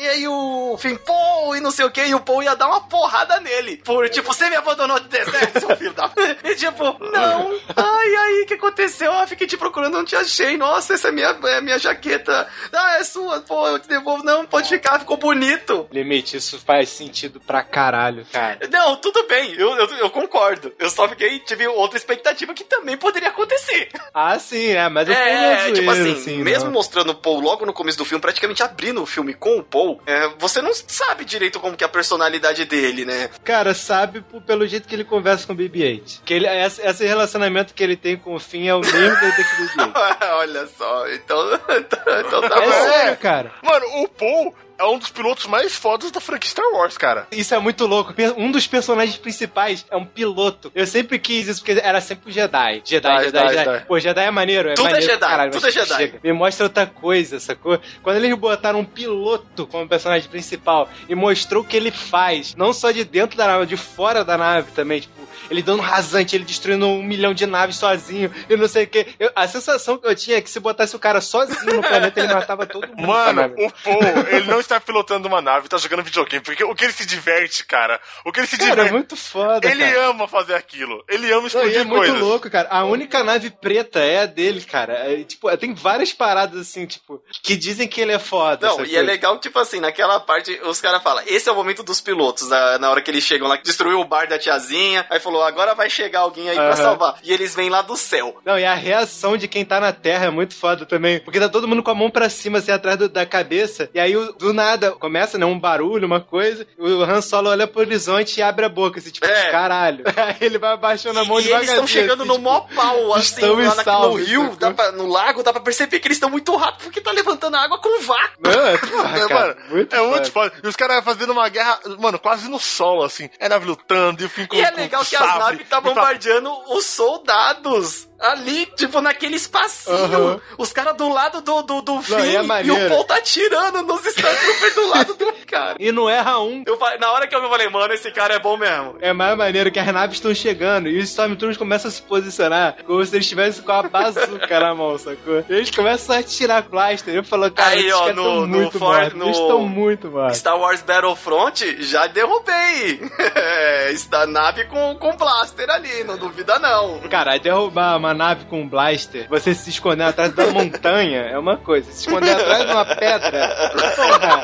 E aí o Fim, Paul, e não sei o que, e o Paul ia dar uma porrada nele. Por tipo, você me abandonou no deserto, seu filho da. E tipo, não, ai, aí, o que aconteceu? Ah, fiquei te procurando, não te achei. Nossa, essa é minha, é minha jaqueta. Ah, é sua, pô, eu te devolvo. Não, pode ficar, ficou bonito. Limite, isso faz sentido pra caralho, cara. Não, tudo bem, eu, eu, eu concordo. Eu só fiquei, tive outra expectativa que também poderia acontecer. Ah, sim, é, mas não É, tipo assim, assim, mesmo não. mostrando o Paul logo no começo do filme, praticamente abrindo o filme com o Paul, é, você não sabe direito como que é a personalidade dele, né? Cara, sabe p- pelo jeito que ele conversa com o BB-8. Que ele, esse, esse relacionamento que ele tem com o Finn é o mesmo que ele tem com o BB-8. Olha só, então, então tá É bom. sério, cara. Mano, o Paul é um dos pilotos mais fodas da franquia Star Wars, cara. Isso é muito louco. Um dos personagens principais é um piloto. Eu sempre quis isso, porque era sempre o Jedi. Jedi, Jedi, Jedi, Jedi. Jedi. Pô, Jedi é maneiro. É Tudo é maneiro Jedi, pra caralho, tudo é Jedi. chega. Me mostra outra coisa, sacou? Quando eles botaram um piloto como personagem principal e mostrou o que ele faz, não só de dentro da nave, de fora da nave também, tipo, ele dando rasante, ele destruindo um milhão de naves sozinho e não sei o que. a sensação que eu tinha é que se botasse o cara sozinho no planeta, ele matava todo mundo. Mano, o Paul, ele não está pilotando uma nave, tá jogando videogame. Porque o que ele se diverte, cara, o que ele se Cara, é diverte. muito foda, ele cara. ama fazer aquilo. Ele ama Não, explodir e é muito coisas. louco, cara. A única nave preta é a dele, cara. É, tipo, tem várias paradas assim, tipo, que dizem que ele é foda. Não, e é legal, tipo assim, naquela parte, os caras falam, esse é o momento dos pilotos, na, na hora que eles chegam lá, que destruiu o bar da tiazinha, aí falou, agora vai chegar alguém aí pra Aham. salvar. E eles vêm lá do céu. Não, e a reação de quem tá na Terra é muito foda também. Porque tá todo mundo com a mão pra cima, assim, atrás do- da cabeça. E aí, do nada, começa, né, um barulho, uma coisa. O Han Solo olha pro horizonte e abre a boca, assim, tipo, É. caralho. Aí ele vai abaixando a mão e eles estão chegando assim, no tipo, mó pau, assim, lá na- no salvos, rio, dá pra- no lago, dá pra perceber que eles estão muito rápido porque tá levantando água com vácuo. Não, é, porra, É, cara, mano, muito é muito foda. E os caras fazendo uma guerra, mano, quase no solo, assim. É nave lutando e o fim com E é com legal que sabre, as naves tá pra- bombardeando os soldados. Ali, tipo, naquele espacinho. Os caras do lado do, do, do Finn. e é e o Paul tá atirando nos Stormtroopers do lado do cara. E não erra um. Eu, na hora que eu vi, eu falei, mano, esse cara é bom mesmo. É mais maneiro que as naves estão chegando e os Stormtroopers começam a se posicionar como se eles estivessem com a bazuca na mão, sacou? Eles começam a atirar blaster. Eu falo, cara, Aí, ó, no- no muito For- mortos. no- Eles estão muito mortos. Star Wars Battlefront, já derrubei. É, está nave com, com blaster ali, não duvida não. Cara, derrubar uma nave com um blaster, você se esconder atrás da montanha é uma coisa. Se esconder atrás de uma pedra, porra.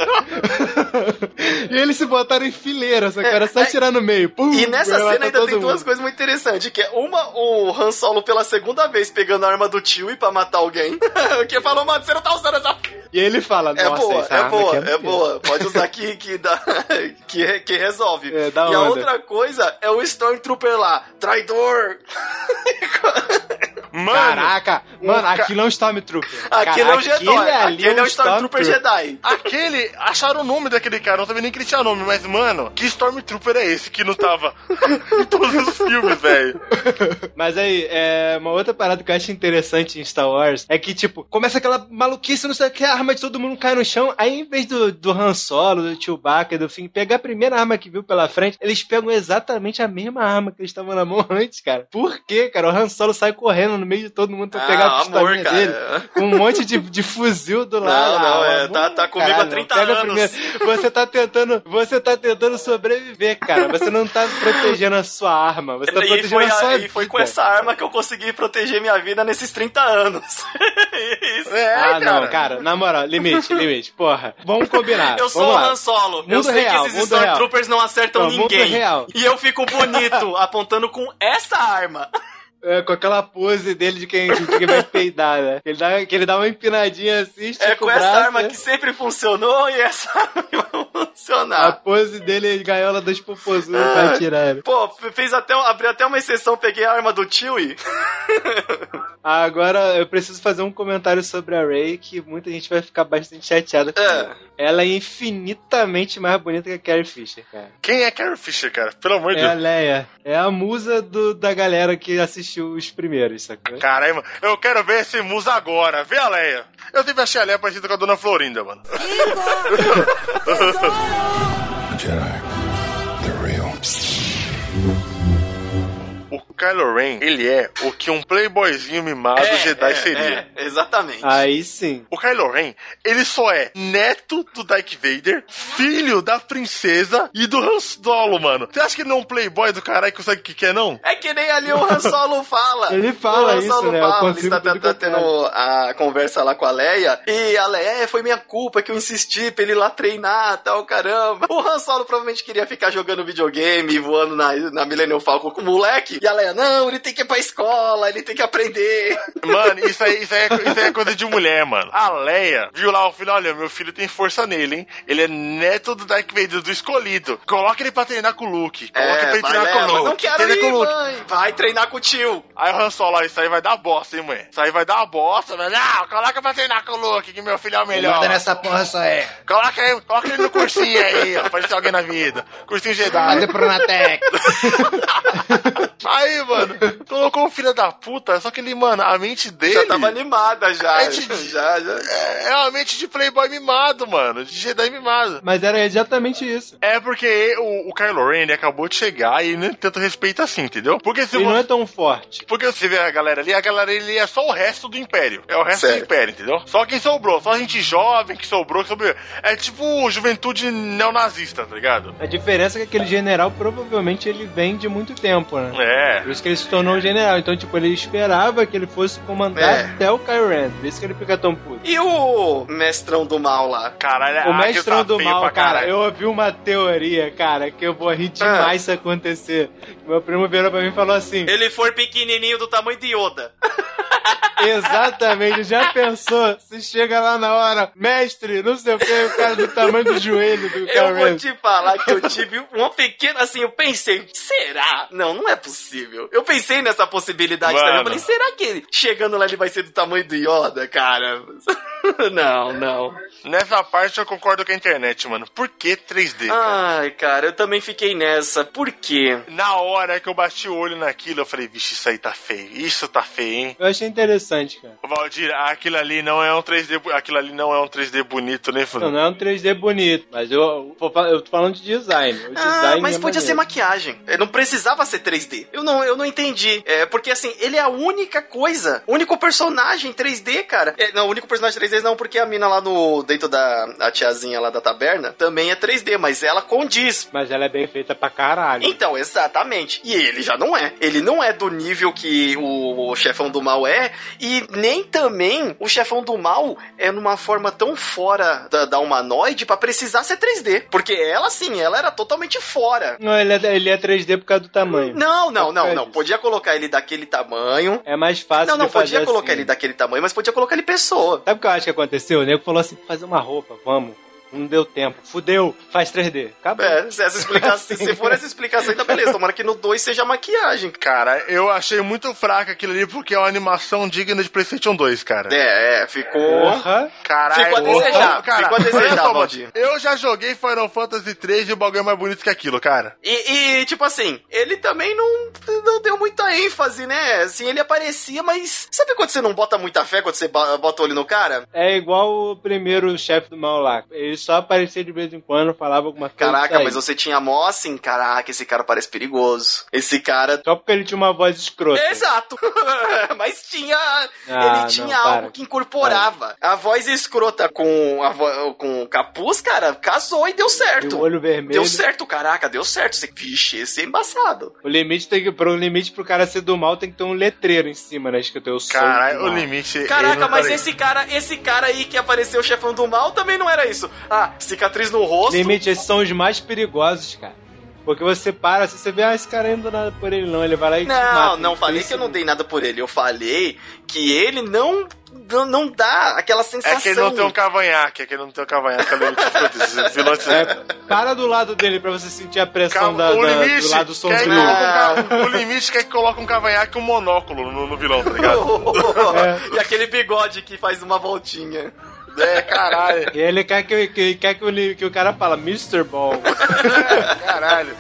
e eles se botaram em fileira, só que era só É, atirar no meio. Pum, E nessa cena ainda tem duas mundo. coisas muito interessantes, que é uma, o Han Solo pela segunda vez pegando a arma do tio pra matar alguém. que falou, mano, você não tá usando essa... E ele fala, É boa, essa é boa, é maneira. boa. Pode usar aqui que dá, que, que resolve. É, e a onda. outra coisa é o Stormtrooper lá, traidor. Mano, Caraca, mano, ca- aquilo é um Stormtrooper. Aquele Cara, é um Jedi, aquele ali aquele é um Stormtrooper Jedi. aquele. Acharam o nome daquele cara, não sabia nem que ele tinha nome, mas, mano, que Stormtrooper é esse que não tava em todos os filmes, velho? Mas aí, é, uma outra parada que eu acho interessante em Star Wars é que, tipo, começa aquela maluquice, não sei o que, a arma de todo mundo cai no chão. Aí, em vez do, do Han Solo, do Chewbacca, do Finn, pegar a primeira arma que viu pela frente, eles pegam exatamente a mesma arma que eles estavam na mão antes, cara. Por quê, cara? O Han Solo sai correndo no meio de todo mundo pra pegar a Ah, amor, pistolinha cara. dele. Com um monte de, de fuzil do lado. não, Ah, é, amor, tá- tá comigo há caralho, 30 pega a anos. Você tá tentando, você tá tentando sobreviver, cara. Você não tá protegendo a sua arma, você tá E protegendo foi, a sua vida. e foi com essa arma que eu consegui proteger minha vida nesses 30 anos. Isso. É, ah, não, cara, na moral, limite, limite. Porra, vamos combinar. Eu sou o. Han Solo. eu Mundo sei real, que esses mundo real. Stormtroopers não acertam Não, mundo ninguém. real. E eu fico bonito apontando com essa arma. É, com aquela pose dele de quem, de quem vai peidar, né? Que ele, dá, que ele dá uma empinadinha assim, estica É com essa braço, arma né? que sempre funcionou e essa vai A funcionar. pose dele é gaiola dos popozudos Ah. pra tirar. Pô, fez até, abriu até uma exceção, peguei a arma do Chewie. Agora eu preciso fazer um comentário sobre a Ray que muita gente vai ficar bastante chateada com É. ela. Ela é infinitamente mais bonita que a Carrie Fisher, cara. Quem é Carrie Fisher, cara? Pelo amor de É a Deus. Leia. É a musa do- da galera que assistiu os primeiros, sacou? Mano. Eu quero ver esse musa agora. Vê a Leia. Eu sempre achei a Leia parecida com a Dona Florinda, mano. Jedi. Kylo Ren, ele é o que um playboyzinho mimado Jedi seria. é, exatamente. Aí sim. O Kylo Ren, ele só é neto do Darth Vader, filho da princesa e do Han Solo, mano. Você acha que ele não é um playboy do caralho que consegue o que quer, não? É que nem ali o Han Solo fala. Ele fala o Han isso, Solo né? Eu fala, ele está tá tendo a conversa lá com a Leia. E a Leia, "É, foi minha culpa que eu insisti pra ele ir lá treinar, tal, caramba. O Han Solo provavelmente queria ficar jogando videogame, voando na, na Millennium Falcon com o moleque. E a Leia, não, ele tem que ir pra escola, ele tem que aprender. Mano, isso aí, isso aí, é, isso aí é coisa de mulher, mano. A Leia viu lá o filho, olha, meu filho tem força nele, hein? Ele é neto do Darth Vader, do escolhido. Coloca ele pra treinar com o Luke. Coloca ele pra treinar Leia, com o mas Luke. não quero Treina ir, com o Luke. mãe. Vai treinar com o tio. Aí o Han Solo, ó, isso aí vai dar bosta, hein, mãe? Isso aí vai dar uma bosta, velho. Não, coloca pra treinar com o Luke, que meu filho é o melhor. nessa porra só é. Coloca ele, coloca ele no cursinho aí, ó, pra ser alguém na vida. Cursinho Jedi. Pronatec. Aí, mano, colocou o filho da puta, só que ele, mano, a mente dele Já tava animada já. É de- já, já. é, é uma mente de playboy mimado, mano, de Jedi mimado. Mas era exatamente isso. É porque o, o Kylo Ren, ele acabou de chegar e nem tanto respeito assim, entendeu? Porque se Ele não você... é tão forte. Porque você vê a galera ali, a galera ali é só o resto do Império. É o resto Certo. do Império, entendeu? Só quem sobrou, só a gente jovem que sobrou, que sobrou. É tipo juventude neonazista, tá ligado? A diferença é que aquele general provavelmente ele vem de muito tempo, né? É. Por isso que ele se tornou um general. Então, tipo, ele esperava que ele fosse comandar É. até o Kylo Ren. Por isso que ele fica tão puto. E o mestrão do mal lá? Caralho, O ah, mestrão tá do mal, cara, caralho. eu ouvi uma teoria, cara, que eu vou rir demais se acontecer. Meu primo virou pra mim e falou assim: Ele for pequenininho do tamanho de Yoda. Exatamente, já pensou? Se chega lá na hora, mestre, não sei o que, o cara do tamanho do joelho do Eu Kylo vou te falar que eu tive uma pequena, assim, eu pensei, será? Não, não é possível. Eu pensei nessa possibilidade Mano. também. Eu falei, será que ele, chegando lá ele vai ser do tamanho do Yoda, cara? não, não. Nessa parte eu concordo com a internet, mano. Por que 3D? cara? Ai, cara, eu também fiquei nessa. Por quê? Na hora que eu bati o olho naquilo, eu falei, vixe, isso aí tá feio. Isso tá feio, hein? Eu achei interessante, cara. Valdir, aquilo ali não é um 3D, bu- aquilo ali não é um 3D bonito, né, Não, Fernando? não é um 3D bonito, mas eu, eu tô falando de design. O Ah, design mas é podia ser maneiro. maquiagem. É, Não precisava ser 3D. Eu não, eu não entendi. É, porque assim, ele é a única coisa, o único personagem 3D, cara. É, não, o único personagem 3D não, porque a mina lá no dentro da a tiazinha lá da taberna também é 3D, mas ela condiz. Mas ela é bem feita pra caralho. Então, exatamente. E ele já não é. Ele não é do nível que o, o chefão do mal é, e nem também o chefão do mal é numa forma tão fora da, da humanoide pra precisar ser 3D. Porque ela, sim, ela era totalmente fora. Não, ele é, ele é 3D por causa do tamanho. Não, não, não, não. disso. Podia colocar ele daquele tamanho. É mais fácil Não, não, podia colocar assim. ele daquele tamanho, mas podia colocar ele pessoa. Sabe o que eu acho que aconteceu? O nego falou assim: fazer uma roupa, vamos. Não deu tempo. Fudeu, faz 3D. Acabou. É, se essa explicação, se for essa explicação, então beleza. Tomara que no 2 seja maquiagem. Cara, eu achei muito fraca aquilo ali porque é uma animação digna de PlayStation 2, cara. É, é, ficou. Porra. Caralho, Ficou a ô, desejar, ô, cara, ficou a desejar, Valdir. Eu já joguei Final Fantasy 3 e o bagulho é mais bonito que aquilo, cara. E, e, tipo assim, ele também não, não deu muita ênfase, né? Assim, ele aparecia, mas. Sabe quando você não bota muita fé quando você bota o olho no cara? É igual o primeiro chefe do mal lá. Ele só aparecia de vez em quando, falava alguma coisa. e Caraca, mas você tinha mó assim, caraca, esse cara parece perigoso. Esse cara. Só porque ele tinha uma voz escrota. Exato! mas tinha. Ah, ele tinha não, para. algo que incorporava. A voz escrota com, a vo- com o capuz, cara, casou e deu E certo. o olho vermelho. Deu certo, caraca, deu certo. Você, vixe, esse é embaçado. O limite tem que. Pro limite pro cara ser do mal tem que ter um letreiro em cima, né? Escrito eu sou. Caralho, o limite. Caraca, mas tá- esse cara, esse cara aí que apareceu o chefão do mal também não era isso. Ah, cicatriz no rosto. Limite, esses são os mais perigosos, cara. Porque você para, se você vê, ah, esse cara ainda não dá nada por ele, não. Ele vai lá e Não, mata. não falei que eu não dei nada por ele. Eu falei que ele não não, não dá aquela sensação. É que ele não tem um cavanhaque, é que ele não tem um cavanhaque. Os vilões... É, para do lado dele pra você sentir a pressão da, o da- limite, do lado que sombrio. um o limite quer que coloca um cavanhaque e um monóculo no, no vilão, tá ligado? E aquele bigode que faz uma voltinha. É, caralho. E ele quer que, que, quer que, o, que o cara fala Mr. Ball. Caralho.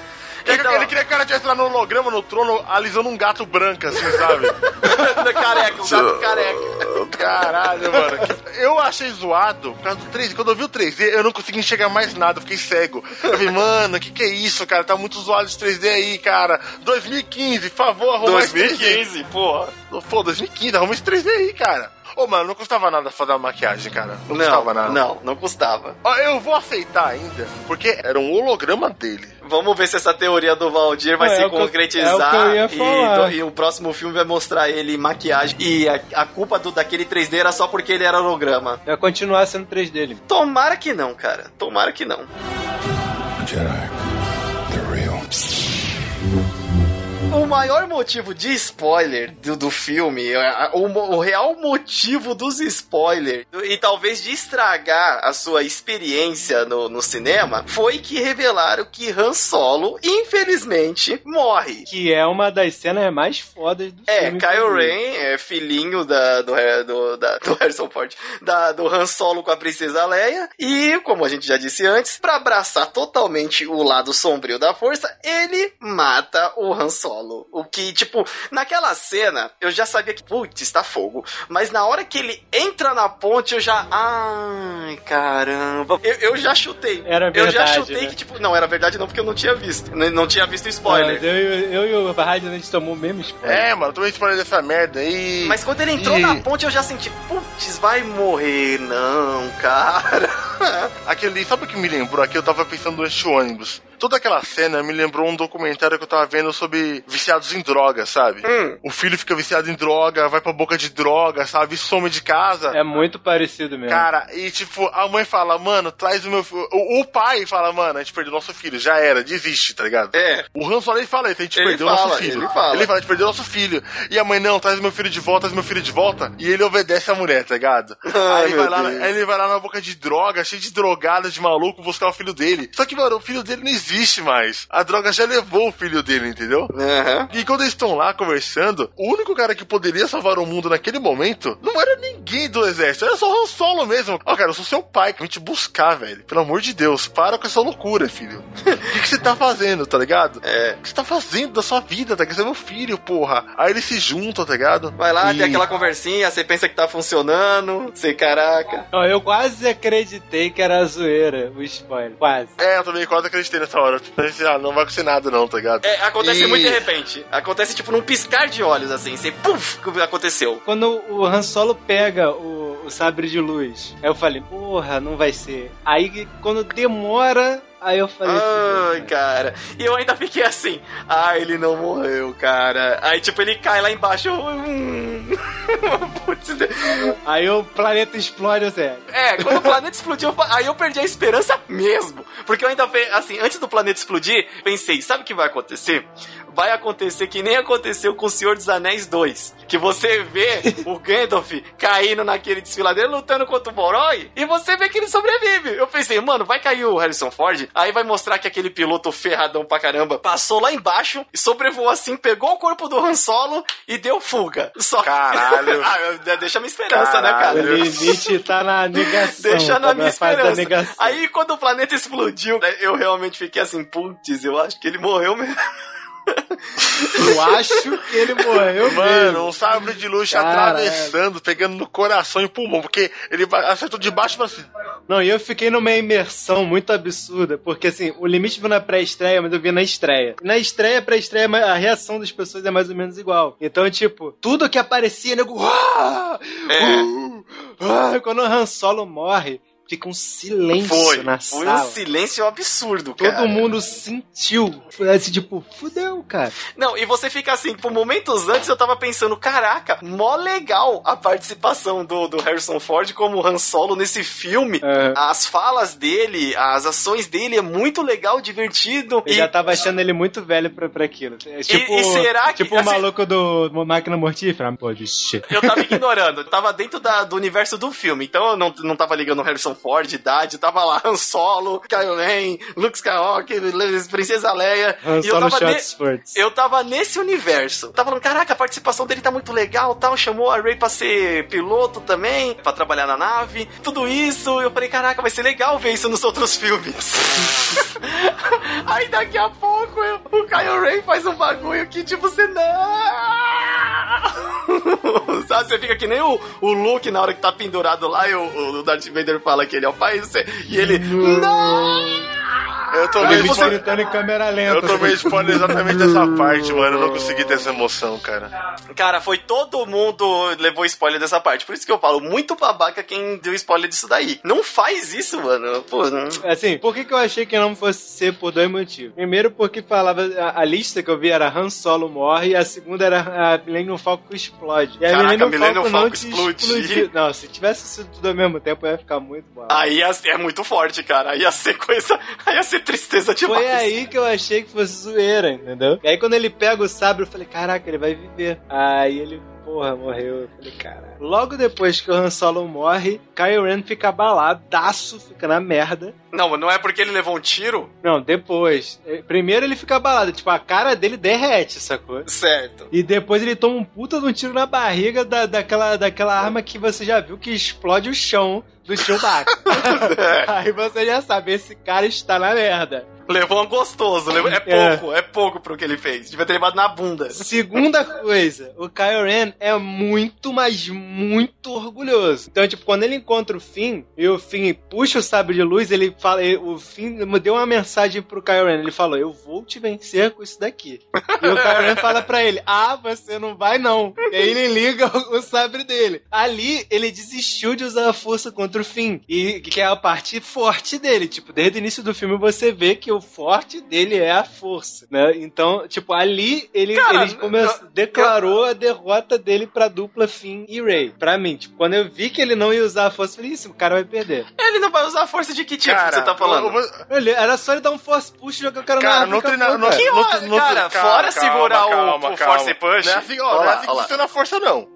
Então- ele queria que o cara tivesse lá no holograma, no trono, alisando um gato branco, assim, sabe? careca, o gato careca. Caralho, mano. Eu achei zoado por causa do 3D. Quando eu vi o 3D, eu não consegui enxergar mais nada, eu fiquei cego. Eu falei, mano, o que, que é isso, cara? Tá muito zoado esse 3D aí, cara. 2015, por favor, arruma esse 3D. 2015, porra. Pô, 2015, arruma esse 3D aí, cara. Ô, mano, não custava nada fazer uma maquiagem, cara. Não, Não, custava nada. não, não custava. Ó, eu vou aceitar ainda, porque era um holograma dele. Vamos ver se essa teoria do Valdir vai É, se é o que eu- concretizar. é o que eu ia e, do- e o próximo filme vai mostrar ele em maquiagem. E a, a culpa do, daquele 3D era só porque ele era holograma. Vai continuar sendo 3 dele. Tomara que não, cara. Tomara que não. The Jedi. They're real. O maior motivo de spoiler do, do filme, a- o, o real motivo dos spoilers, e talvez de estragar a sua experiência no, no cinema, foi que revelaram que Han Solo, infelizmente, morre. Que é uma das cenas mais fodas do É, filme. Kylo inclusive. Ren é filhinho da, do, do, da- do Harrison Ford, da, do Han Solo com a Princesa Leia. E, como a gente já disse antes, pra abraçar totalmente o lado sombrio da força, ele mata o Han Solo. O que, tipo, naquela cena, eu já sabia que, putz, está fogo. Mas na hora que ele entra na ponte, eu já. Ai, caramba. Eu, eu já chutei. Era Eu já verdade, chutei né? que, tipo, não, era verdade não, porque eu não tinha visto. Não, não tinha visto o spoiler. Mas eu, e- eu e o Rádio a gente tomou o mesmo spoiler. É, mano, tomei spoiler dessa merda aí. Mas quando ele entrou E- na ponte, eu já senti, putz, vai morrer, não, cara. Aquele, sabe o que me lembrou aqui? Eu tava pensando o ônibus. Toda aquela cena me lembrou um documentário que eu tava vendo sobre viciados em droga, sabe? Hum. O filho fica viciado em droga, vai pra boca de droga, sabe? Some de casa. É muito parecido mesmo. Cara, e tipo, a mãe fala, mano, traz o meu filho. O, o pai fala, mano, a gente perdeu nosso filho, já era, desiste, tá ligado? É. O Han Solo ele fala isso, a gente Ele perdeu fala, nosso filho. ele fala. Ele fala, a gente perdeu nosso filho. E a mãe, não, traz meu filho de volta, traz meu filho de volta. E ele obedece a mulher, tá ligado? Ai, aí, meu vai lá, Deus. aí ele vai lá na boca de droga, cheio de drogada, de maluco, buscar o filho dele. Só que, mano, o filho dele não existe mais. A droga já levou o filho dele, entendeu? Aham. E quando eles estão lá conversando, o único cara que poderia salvar o mundo naquele momento não era ninguém do exército, era só o Han Solo mesmo. Ó, cara, eu sou seu pai, que vem te buscar, velho. Pelo amor de Deus, para com essa loucura, filho. O que, você tá fazendo, tá ligado? É. O que você tá fazendo da sua vida, tá? ligado? Você é meu filho, porra. Aí eles se juntam, tá ligado? Vai lá, E- tem aquela conversinha, você pensa que tá funcionando, você, caraca. Ó, eu quase acreditei que era zoeira o spoiler. Quase. É, eu também quase acreditei nessa hora. Ah, não vai acontecer nada não, tá ligado? É, acontece E- muito de repente. Acontece tipo num piscar de olhos, assim, você, puf, aconteceu. Quando o Han Solo pega o, o sabre de luz, aí eu falei, porra, não vai ser. Aí quando demora, aí eu falei. Ai, cara. E eu ainda fiquei assim, ah, ele não morreu, cara. Aí, tipo, ele cai lá embaixo. eu, hum. Putz, Aí o planeta explode, Zé. É, quando o planeta explodiu, aí eu perdi a esperança mesmo. Porque eu ainda, assim, antes do planeta explodir, pensei, sabe o que vai acontecer? Vai acontecer que nem aconteceu com o Senhor dos Anéis 2. Que você vê o Gandalf caindo naquele desfiladeiro lutando contra o Moroi e você vê que ele sobrevive. Eu pensei, mano, vai cair o Harrison Ford, aí vai mostrar que aquele piloto ferradão pra caramba passou lá embaixo e sobrevoou assim, pegou o corpo do Han Solo e deu fuga. Só que- Caralho. ah, deixa a minha esperança, né, O cara? Caralho. limite tá na negação. Deixa tá na minha fase da esperança. negação. Aí quando o planeta explodiu, né, eu realmente fiquei assim, putz, eu acho que ele morreu mesmo. Eu acho que ele morreu Mano, mesmo. um sabre de luz Caralho. atravessando, pegando no coração e pulmão, porque ele acertou de baixo pra cima. Não, e eu fiquei numa imersão muito absurda, porque assim, o limite viu na pré-estreia, mas eu vi na estreia. Na estreia, pré-estreia, a reação das pessoas é mais ou menos igual. Então, tipo, tudo que aparecia, nego. "Ah! É. Uh! Ah!" Quando o Han Solo morre. Fica um silêncio Foi, na foi sala. um silêncio absurdo, cara. Todo mundo sentiu. Foi assim, tipo, fudeu, cara. Não, e você fica assim, por momentos antes eu tava pensando, caraca, mó legal a participação do, do Harrison Ford como Han Solo nesse filme. É. As falas dele, as ações dele é muito legal, divertido. Eu e já tava achando ele muito velho pra, pra aquilo. É Tipo, e será que- tipo o assim- maluco do Máquina Mortífera? Pô, de shit. eu tava ignorando, eu tava dentro da- do universo do filme, então eu não, não tava ligando Harrison Ford, idade, tava lá Han Solo, Kylo Ren, Luke Skywalker, Princesa Leia. Han e eu tava, ne- eu tava nesse universo. Tava falando, caraca, a participação dele tá muito legal, tal. Chamou a Ray pra ser piloto também, pra trabalhar na nave. Tudo isso, eu falei, caraca, vai ser legal ver isso nos outros filmes. Aí daqui a pouco eu- o Kylo Ray faz um bagulho que tipo, você não. Sabe, você fica que nem o, o Luke na hora que tá pendurado lá e o, o Darth Vader fala que ele é o você- e ele. Não! Eu tomei, me você- gritando em câmera lenta. eu tomei spoiler exatamente dessa parte, mano. Eu não consegui ter essa emoção, cara. Cara, foi todo mundo levou spoiler dessa parte. Por isso que eu falo, muito babaca quem deu spoiler disso daí. Não faz isso, mano. Pô, não... Assim, por que, que eu achei que não fosse ser por dois motivos? Primeiro, porque falava. A, a lista que eu vi era Han Solo morre, e a segunda era a Millennium Falcon explode. E a Caraca, Millennium Millennium Falcon não Falcon explodir. Não, se tivesse sido tudo ao mesmo tempo, ia ficar muito bom. Aí ia- é muito forte, cara. Aí ia ser coisa. Aí ia ser tristeza demais. Foi aí que eu achei que fosse zoeira, entendeu? E aí quando ele pega o sabre, eu falei, caraca, ele vai viver. Aí ele, porra, morreu. Eu falei, cara. Logo depois que o Han Solo morre, Kylo Ren fica abaladaço, fica na merda. Não, mas não é porque ele levou um tiro? Não, depois. Eh, Primeiro ele fica abalado, tipo, a cara dele derrete, sacou? Certo. E depois ele toma um puta de um tiro na barriga da, daquela, daquela arma que você já viu que explode o chão do Chewbacca. Aí você já sabe, esse cara está na merda. Levou um gostoso. levou- É É. pouco, é pouco pro que ele fez. Devia ter levado na bunda. Segunda coisa, o Kylo Ren é muito, mas muito orgulhoso. Então, tipo, quando ele encontra o Finn e o Finn puxa o sabre de luz, ele fala, ele- o Finn deu uma mensagem pro Kylo Ren. Ele falou: "Eu vou te vencer com isso daqui". E o Kylo Ren fala pra ele: "Ah, você não vai não". E aí ele liga o, o sabre dele. Ali ele desistiu de usar a força contra o Finn, e que é a parte forte dele. Tipo, desde o início do filme você vê que o forte dele é a força, né? Então, tipo, ali ele, Cara, ele come- declarou a derrota dele pra dupla Finn e Ray. Pra mim, tipo, quando eu vi que ele não ia usar a força, eu falei, isso, o cara vai perder. Ele não vai usar a força de que tipo cara, que você tá falando? eu Ele, era só ele dar um force push e jogar o cara, Cara, na não treina- não- cara. Que hora, cara, calma, fora calma, segurar o- calma, o, calma. Force Push. Não é assim, ó, Olha não é assim que funciona a força, não.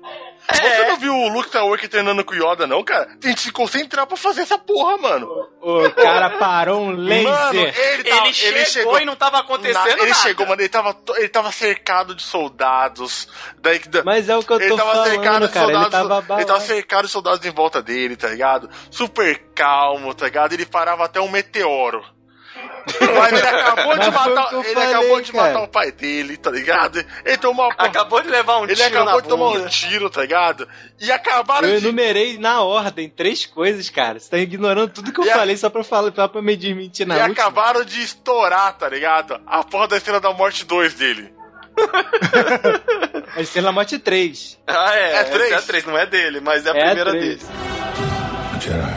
Você É, não viu o Luke Skywalker treinando com o Yoda, não, cara? Tem que se concentrar pra fazer essa porra, mano. O cara parou um laser. Mano, ele, tava, ele, chegou e não tava acontecendo na- ele nada. chegou, mano, ele tava, ele tava cercado de soldados. Daí, da- Mas é o que eu ele tô tava cercado falando, de cara. Ele soldados. tava ele tava cercado de soldados em volta dele, tá ligado? Super calmo, tá ligado? Ele parava até um meteoro. Mas ele acabou de Mas matar. Ele falei, acabou de cara. matar o pai dele, tá ligado? Ele tomou uma Acabou de levar um Ele tiro acabou na de tomar bunda. um tiro, tá ligado? E acabaram Eu de. enumerei na ordem três coisas, cara. Você tá ignorando tudo que eu E a- falei só pra, falar, só pra me desmentir na E última. acabaram de estourar, tá ligado? A porra da Estrela da Morte 2 dele. A Estrela Morte 3. Ah, é. É essa três? É a três, não é dele, mas é a É a primeira três. dele. Jedi.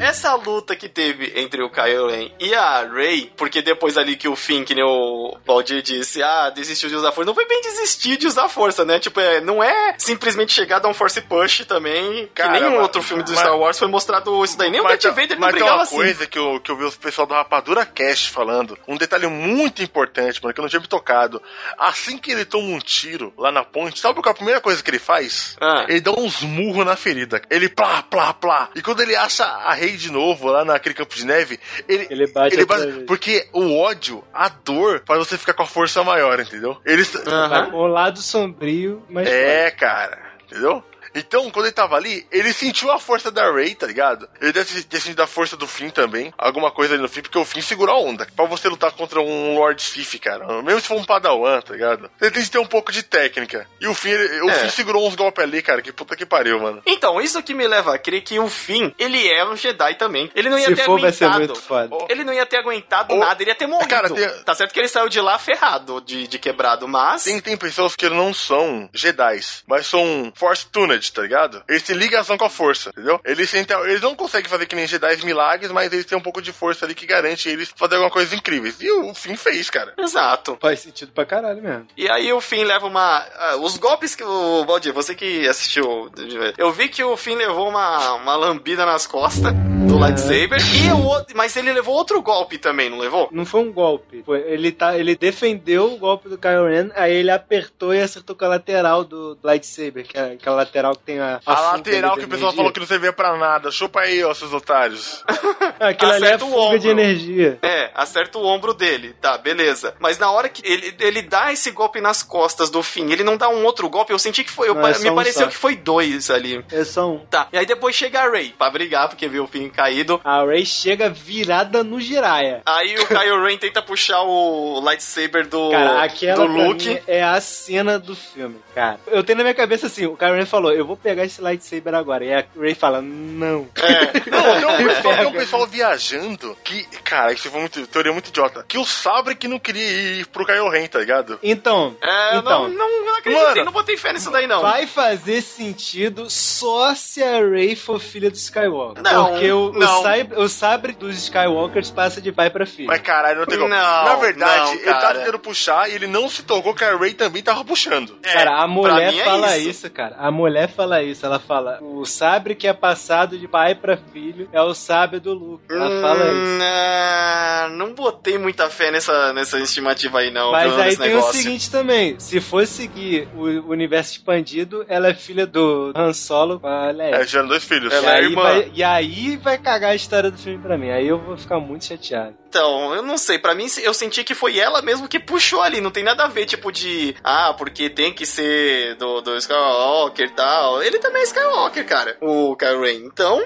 Essa luta que teve entre o Kylo Ren e a Rey, porque depois ali que o Finn, que nem o Valdir disse, ah, desistiu de usar força, não foi bem desistir de usar força, né? Tipo, é, não é simplesmente chegar a dar um force push também, Cara, que nenhum mas- outro filme do mas- Star Wars foi mostrado isso daí. Nem o Mas Darth tem- Vader não mas tem brigava uma assim. coisa que eu, que eu vi o pessoal do Rapadura Cast falando, um detalhe muito importante, mano, que eu não tinha me tocado. Assim que ele toma um tiro lá na ponte, sabe qual é a primeira coisa que ele faz? Ah. Ele dá uns murros na ferida. Ele plá, plá, plá. E quando ele acha a de novo lá naquele campo de neve, ele, Ele bate ele vez. Porque o ódio, a dor, faz você ficar com a força maior, entendeu? Eles. Aham. O lado sombrio, mas. É, cara. Entendeu? Então, quando ele tava ali, ele sentiu a força da Ray, tá ligado? Ele deve ter sentido a força do Finn também. Alguma coisa ali no Finn, porque o Finn segurou a onda. Pra você lutar contra um Lord Sith, cara. Mesmo se for um Padawan, tá ligado? Você tem que ter um pouco de técnica. E o Finn, ele- o É. Finn segurou uns golpes ali, cara. Que puta que pariu, mano. Então, isso que me leva a crer que o Finn, ele é um Jedi também. Ele não ia Se ter for, vai ser aguentado. muito foda. Ele não ia ter aguentado Ou- nada, ele ia ter morrido. Cara, tem- Tá certo que ele saiu de lá ferrado, de, de quebrado, mas. Tem, tem pessoas que não são Jedis, mas são Force Tuned. Blood, tá ligado? Eles têm ligação com a força, entendeu? Eles, eles não conseguem fazer que nem Jedi milagres, mas eles têm um pouco de força ali que garante eles fazer alguma coisa incrível. E o Finn fez, cara. Exato. Faz sentido pra caralho mesmo. E aí o Finn leva uma. ah, os golpes que o. Valdir, você que assistiu. Eu vi que o Finn levou uma, uma lambida nas costas do lightsaber. E o outro. Mas ele levou outro golpe também, não levou? Não foi um golpe. Foi- ele, tá, ele defendeu o golpe do Kylo Ren, aí ele apertou e acertou com a lateral do, do lightsaber, que é aquela lateral que tem a. A, lateral que o pessoal energia. falou que não servia pra nada. Chupa aí, ó, seus otários. Aquilo ali é Acerta o fuga de ombro. energia. É, acerta o ombro dele. Tá, beleza. Mas na hora que ele, ele dá esse golpe nas costas do Finn, ele não dá um outro golpe. Eu senti que foi. eu Não, é me um pareceu só. que foi dois ali. É só um. Tá, e aí depois chega a Rey pra brigar, porque viu o Finn caído. A Ray chega virada no Jiraiya. Aí o Kylo Ren tenta puxar o lightsaber do, Cara, aquela do pra Luke. mim é a cena do filme, cara. Eu tenho na minha cabeça assim, o Kylo Ren falou, eu vou pegar esse lightsaber agora. E a Ray fala, não. É. Não, tem um, pessoal, tem um pessoal viajando que, cara, isso foi muito, teoria muito idiota. Que o Sabre que não queria ir pro Kylo Ren, tá ligado? Então, É, então não, não, não acreditei, Mano. não botei fé nisso daí, não. vai fazer sentido só se a Ray for filha do Skywalker. Não, Porque o, o, não. sabre, o sabre dos Skywalkers passa de pai pra filho. Mas caralho, não tem como. Não, Na verdade, não, ele tá tentando puxar e ele não se tocou que a Ray também tava puxando. É, Cara, a mulher é fala isso. isso. cara. A mulher fala isso. Ela fala: o sabre que é passado de pai pra filho é o sabre do Luke. Ela fala isso. Hum, ah, não botei muita fé nessa, nessa estimativa aí, não. Mas aí tem negócio. o seguinte também: se for seguir o universo expandido, ela é filha do Han Solo com a Leia. É, tiveram dois filhos. E Ela é aí, irmã. vai, e aí vai cagar a história do filme pra mim. Aí eu vou ficar muito chateado. Então, eu não sei, pra mim eu senti que foi ela mesmo que puxou ali, não tem nada a ver, tipo, de. Ah, porque tem que ser do, do Skywalker e tal. Ele também é Skywalker, cara, o Kylo Ren. Então,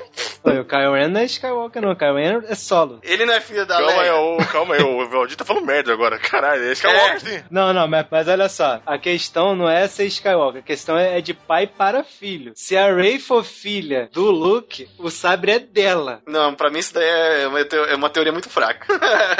Oi, o Kylo Ren não é Skywalker, não. O Kylo Ren é solo. ele não é filho da Calma aí, Leia. ô, calma aí, o Valdir tá falando merda agora. Caralho, é o É. Sim. Não, não, mas, mas olha só. A questão não é ser Skywalker. A questão é, é de pai para filho. Se a Rey for filha do Luke, o sabre é dela. Não, pra mim isso daí é teo- é uma teoria muito fraca.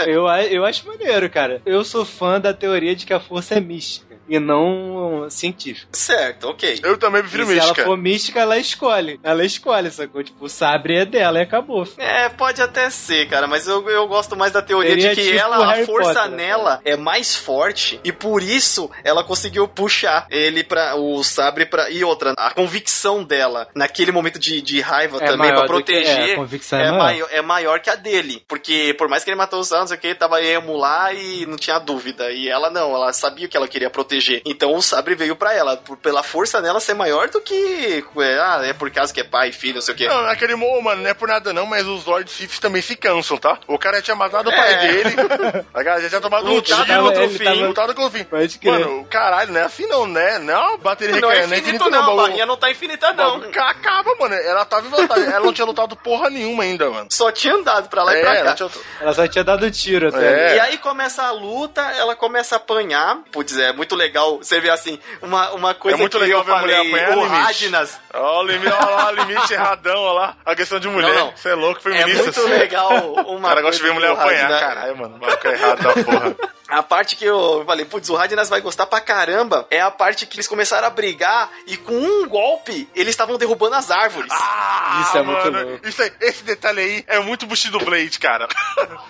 Eu, eu acho maneiro, cara. Eu sou fã da teoria de que a força é mística e não científica. certo, ok. Eu também E prefiro se ela mística. for mística, ela escolhe. Ela escolhe, sacou? Tipo, o sabre é dela e acabou. É, pode até ser, cara, mas eu, eu gosto mais da teoria Seria de que tipo ela, a Harry força Potter, né, nela é mais forte e por isso ela conseguiu puxar ele para o sabre pra. E outra, a convicção dela naquele momento de, de raiva É também pra do que- é, proteger a convicção é é, maior. maior, é maior que a dele. Porque por mais que ele matou os anos, que tava emo lá e não tinha dúvida. E ela não, ela sabia que ela queria proteger. Então o sabre veio pra ela, por- pela força nela ser maior do que. É, ah, é por causa que é pai, filho, não sei o quê. Não, aquele mo, mano, não é por nada não, mas os Lord Sith também se cansam, tá? O cara já tinha matado o pai É. dele. A galera já tinha tomado um Lutado tiro, contra o ele fim. tava- lutado com o fim. Pode crer. Mano, caralho, não é assim não, né? Não é uma bateria Não é recarregada, infinito, não, a bagulho- barrinha não tá infinita, não. Acaba, mano. Ela tava em vantagem. Ela não tinha lutado porra nenhuma ainda, mano. Só tinha andado pra lá e É, pra ela cá. tinha... Ela só tinha dado tiro até. É. E aí começa a luta, ela começa a apanhar. Putz, é muito legal. Você vê assim, uma, uma coisa É muito que legal eu ver a mulher falei, apanhar, o limite. Radnas. Ó, o limite, ó lá, o limite erradão, ó lá. A questão de mulher. Não, não. Você é louco, É feminista. muito legal O uma cara gosta de ver mulher o apanhar, Radnas- caralho, mano. Maluco é errado da porra. A parte que eu falei, putz, o Radnas vai gostar pra caramba é a parte que eles começaram a brigar e com um golpe eles estavam derrubando as árvores. Ah, Isso é muito mano, louco. Isso aí, esse detalhe aí é muito Bushido Blade, cara.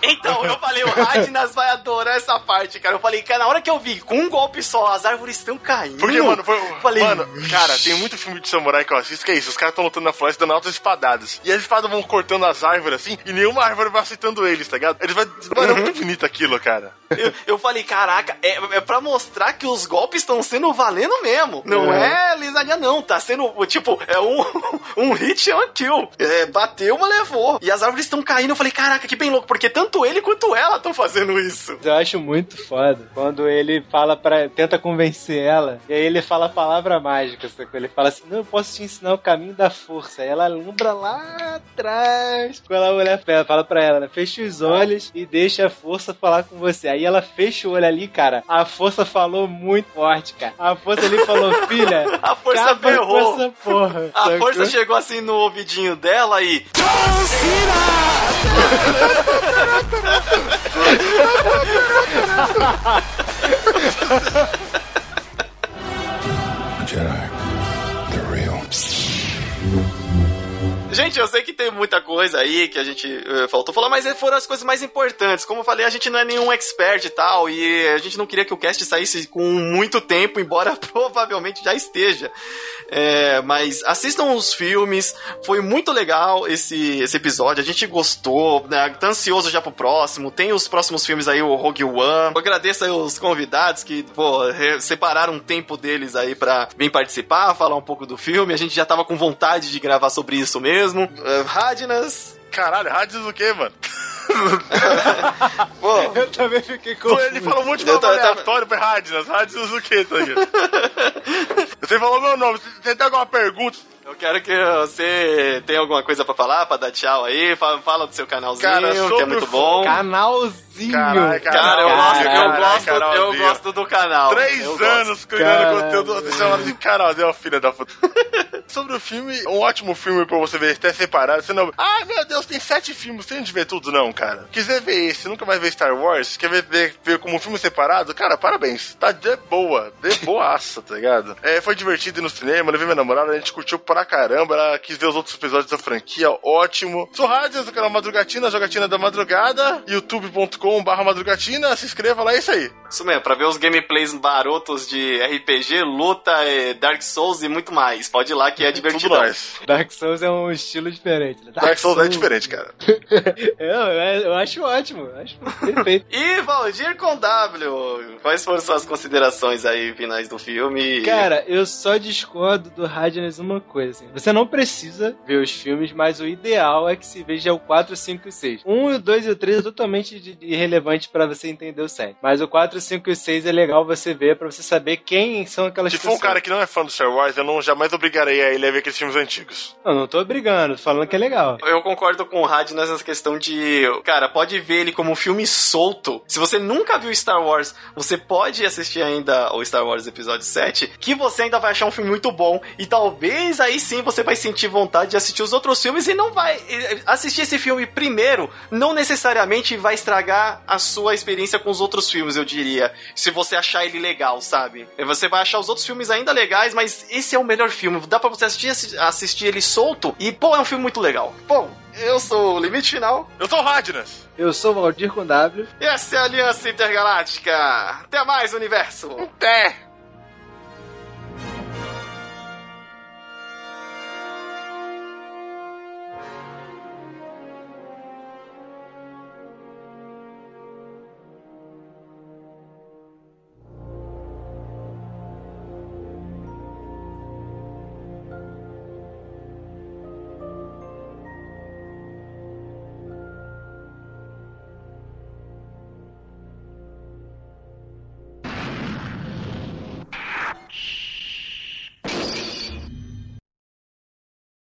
Então, eu falei, o Radnas vai adorar essa parte, cara. Eu falei, cara, na hora que eu vi, com um golpe só, as árvores estão caindo. Porque, mano, foi. Falei, mano, cara, tem muito filme de samurai que eu assisto que é isso. Os caras estão lutando na floresta dando altas espadadas. E as espadas vão cortando as árvores assim, e nenhuma árvore vai aceitando eles, tá ligado? Eles vai. Mano, é muito bonito aquilo, cara. Eu, eu falei, caraca, é, é pra mostrar que os golpes estão sendo valendo mesmo. Não é, lisadinha, não. Tá sendo, tipo, é um, um hit and kill. É, bateu, mas levou. E as árvores estão caindo. Eu falei, caraca, que bem louco, porque tanto ele quanto ela estão fazendo isso. Eu acho muito foda quando ele fala para tenta convencer ela, e aí ele fala a palavra mágica, sacou? Ele fala assim: Não, eu posso te ensinar o caminho da força. Aí ela lembra lá atrás. Quando a mulher fala- fala pra ela, né? Fecha os olhos e deixa a força falar com você. Aí ela fecha o olho ali, cara. A força falou muito forte, cara. A força ali falou: Filha, A força acaba berrou. com essa porra. A sacou? força chegou assim no ouvidinho dela e. Jedi. The real. Gente, eu sei que tem muita coisa aí que a gente uh, faltou falar, mas foram as coisas mais importantes. Como eu falei, a gente não é nenhum expert e tal, e a gente não queria que o cast saísse com muito tempo, embora provavelmente já esteja. É, mas assistam os filmes, foi muito legal esse, esse episódio, a gente gostou, né? tá ansioso já pro próximo, tem os próximos filmes aí, o Rogue One. Eu agradeço aí os convidados que, pô, separaram um tempo deles aí pra vir participar, falar um pouco do filme, a gente já tava com vontade de gravar sobre isso mesmo. Uh, Radnas, Caralho, Radnas o quê, mano? Pô, Eu também fiquei com. Ele falou muito de Eu nome aleatório pra Radnas. Radnas o quê, tá ligado? Você falou meu nome. Você tem alguma pergunta? Eu quero que você tenha alguma coisa pra falar, pra dar tchau aí, fala, fala do seu canalzinho, Cara, que é muito bom. Canalzinho. Caralho, Cara, eu gosto, eu gosto, eu Carolzinho. gosto do canal. Três Eu gosto. anos criando Caralho. conteúdo. Você chama de Carol, deu filha da puta. Sobre o filme, um ótimo filme pra você ver até separado. Você não. Ah, meu Deus, tem sete filmes. Você não de ver tudo, não, cara. Quiser ver esse, nunca vai ver Star Wars, quer ver, ver, ver como um filme separado, cara, parabéns. Tá de boa, de boaça, tá ligado? É, foi divertido ir no cinema, levei minha namorada, a gente curtiu pra caramba. Ela quis ver os outros episódios da franquia, ótimo. Sou Rádios do canal Madrugatina, Jogatina da Madrugada, youtube.com/barra Madrugatina. Se inscreva lá, é isso aí. Isso mesmo, pra ver os gameplays barotos de RPG, luta, eh, Dark Souls e muito mais. Pode ir lá que é Tudo divertido. Dark Souls é um estilo diferente. né? Dark Souls é diferente, cara. Eu, eu, eu acho ótimo. eu Acho perfeito. E Valdir com W, quais foram suas considerações aí finais do filme? Cara, eu só discordo do Radness uma coisa, assim. Você não precisa ver os filmes, mas o ideal é que se veja o 4, 5 e 6. 1, o 2 e o 3 é totalmente de- de irrelevante pra você entender o 7. Mas o 4, 5 e 6 é legal você ver pra você saber quem são aquelas Se for pessoas. um cara que não é fã do Star Wars, eu não jamais obrigarei a ele a ver aqueles filmes antigos. Não, não tô brigando, tô falando que é legal. Eu concordo com o Rad nessa questão de, cara, pode ver ele como um filme solto. Se você nunca viu Star Wars, você pode assistir ainda o Star Wars Episódio 7, que você ainda vai achar um filme muito bom. E talvez aí sim você vai sentir vontade de assistir os outros filmes e não vai. Assistir esse filme primeiro não necessariamente vai estragar a sua experiência com os outros filmes, eu diria. Se você achar ele legal, sabe? Você vai achar os outros filmes ainda legais, mas esse é o melhor filme. Dá pra você assistir, assistir ele solto e, pô, é um filme muito legal. Bom, eu sou o Limite Final. Eu sou o Radnas. Eu sou o Valdir com W. E essa é a Aliança Intergaláctica. Até mais, universo! Até!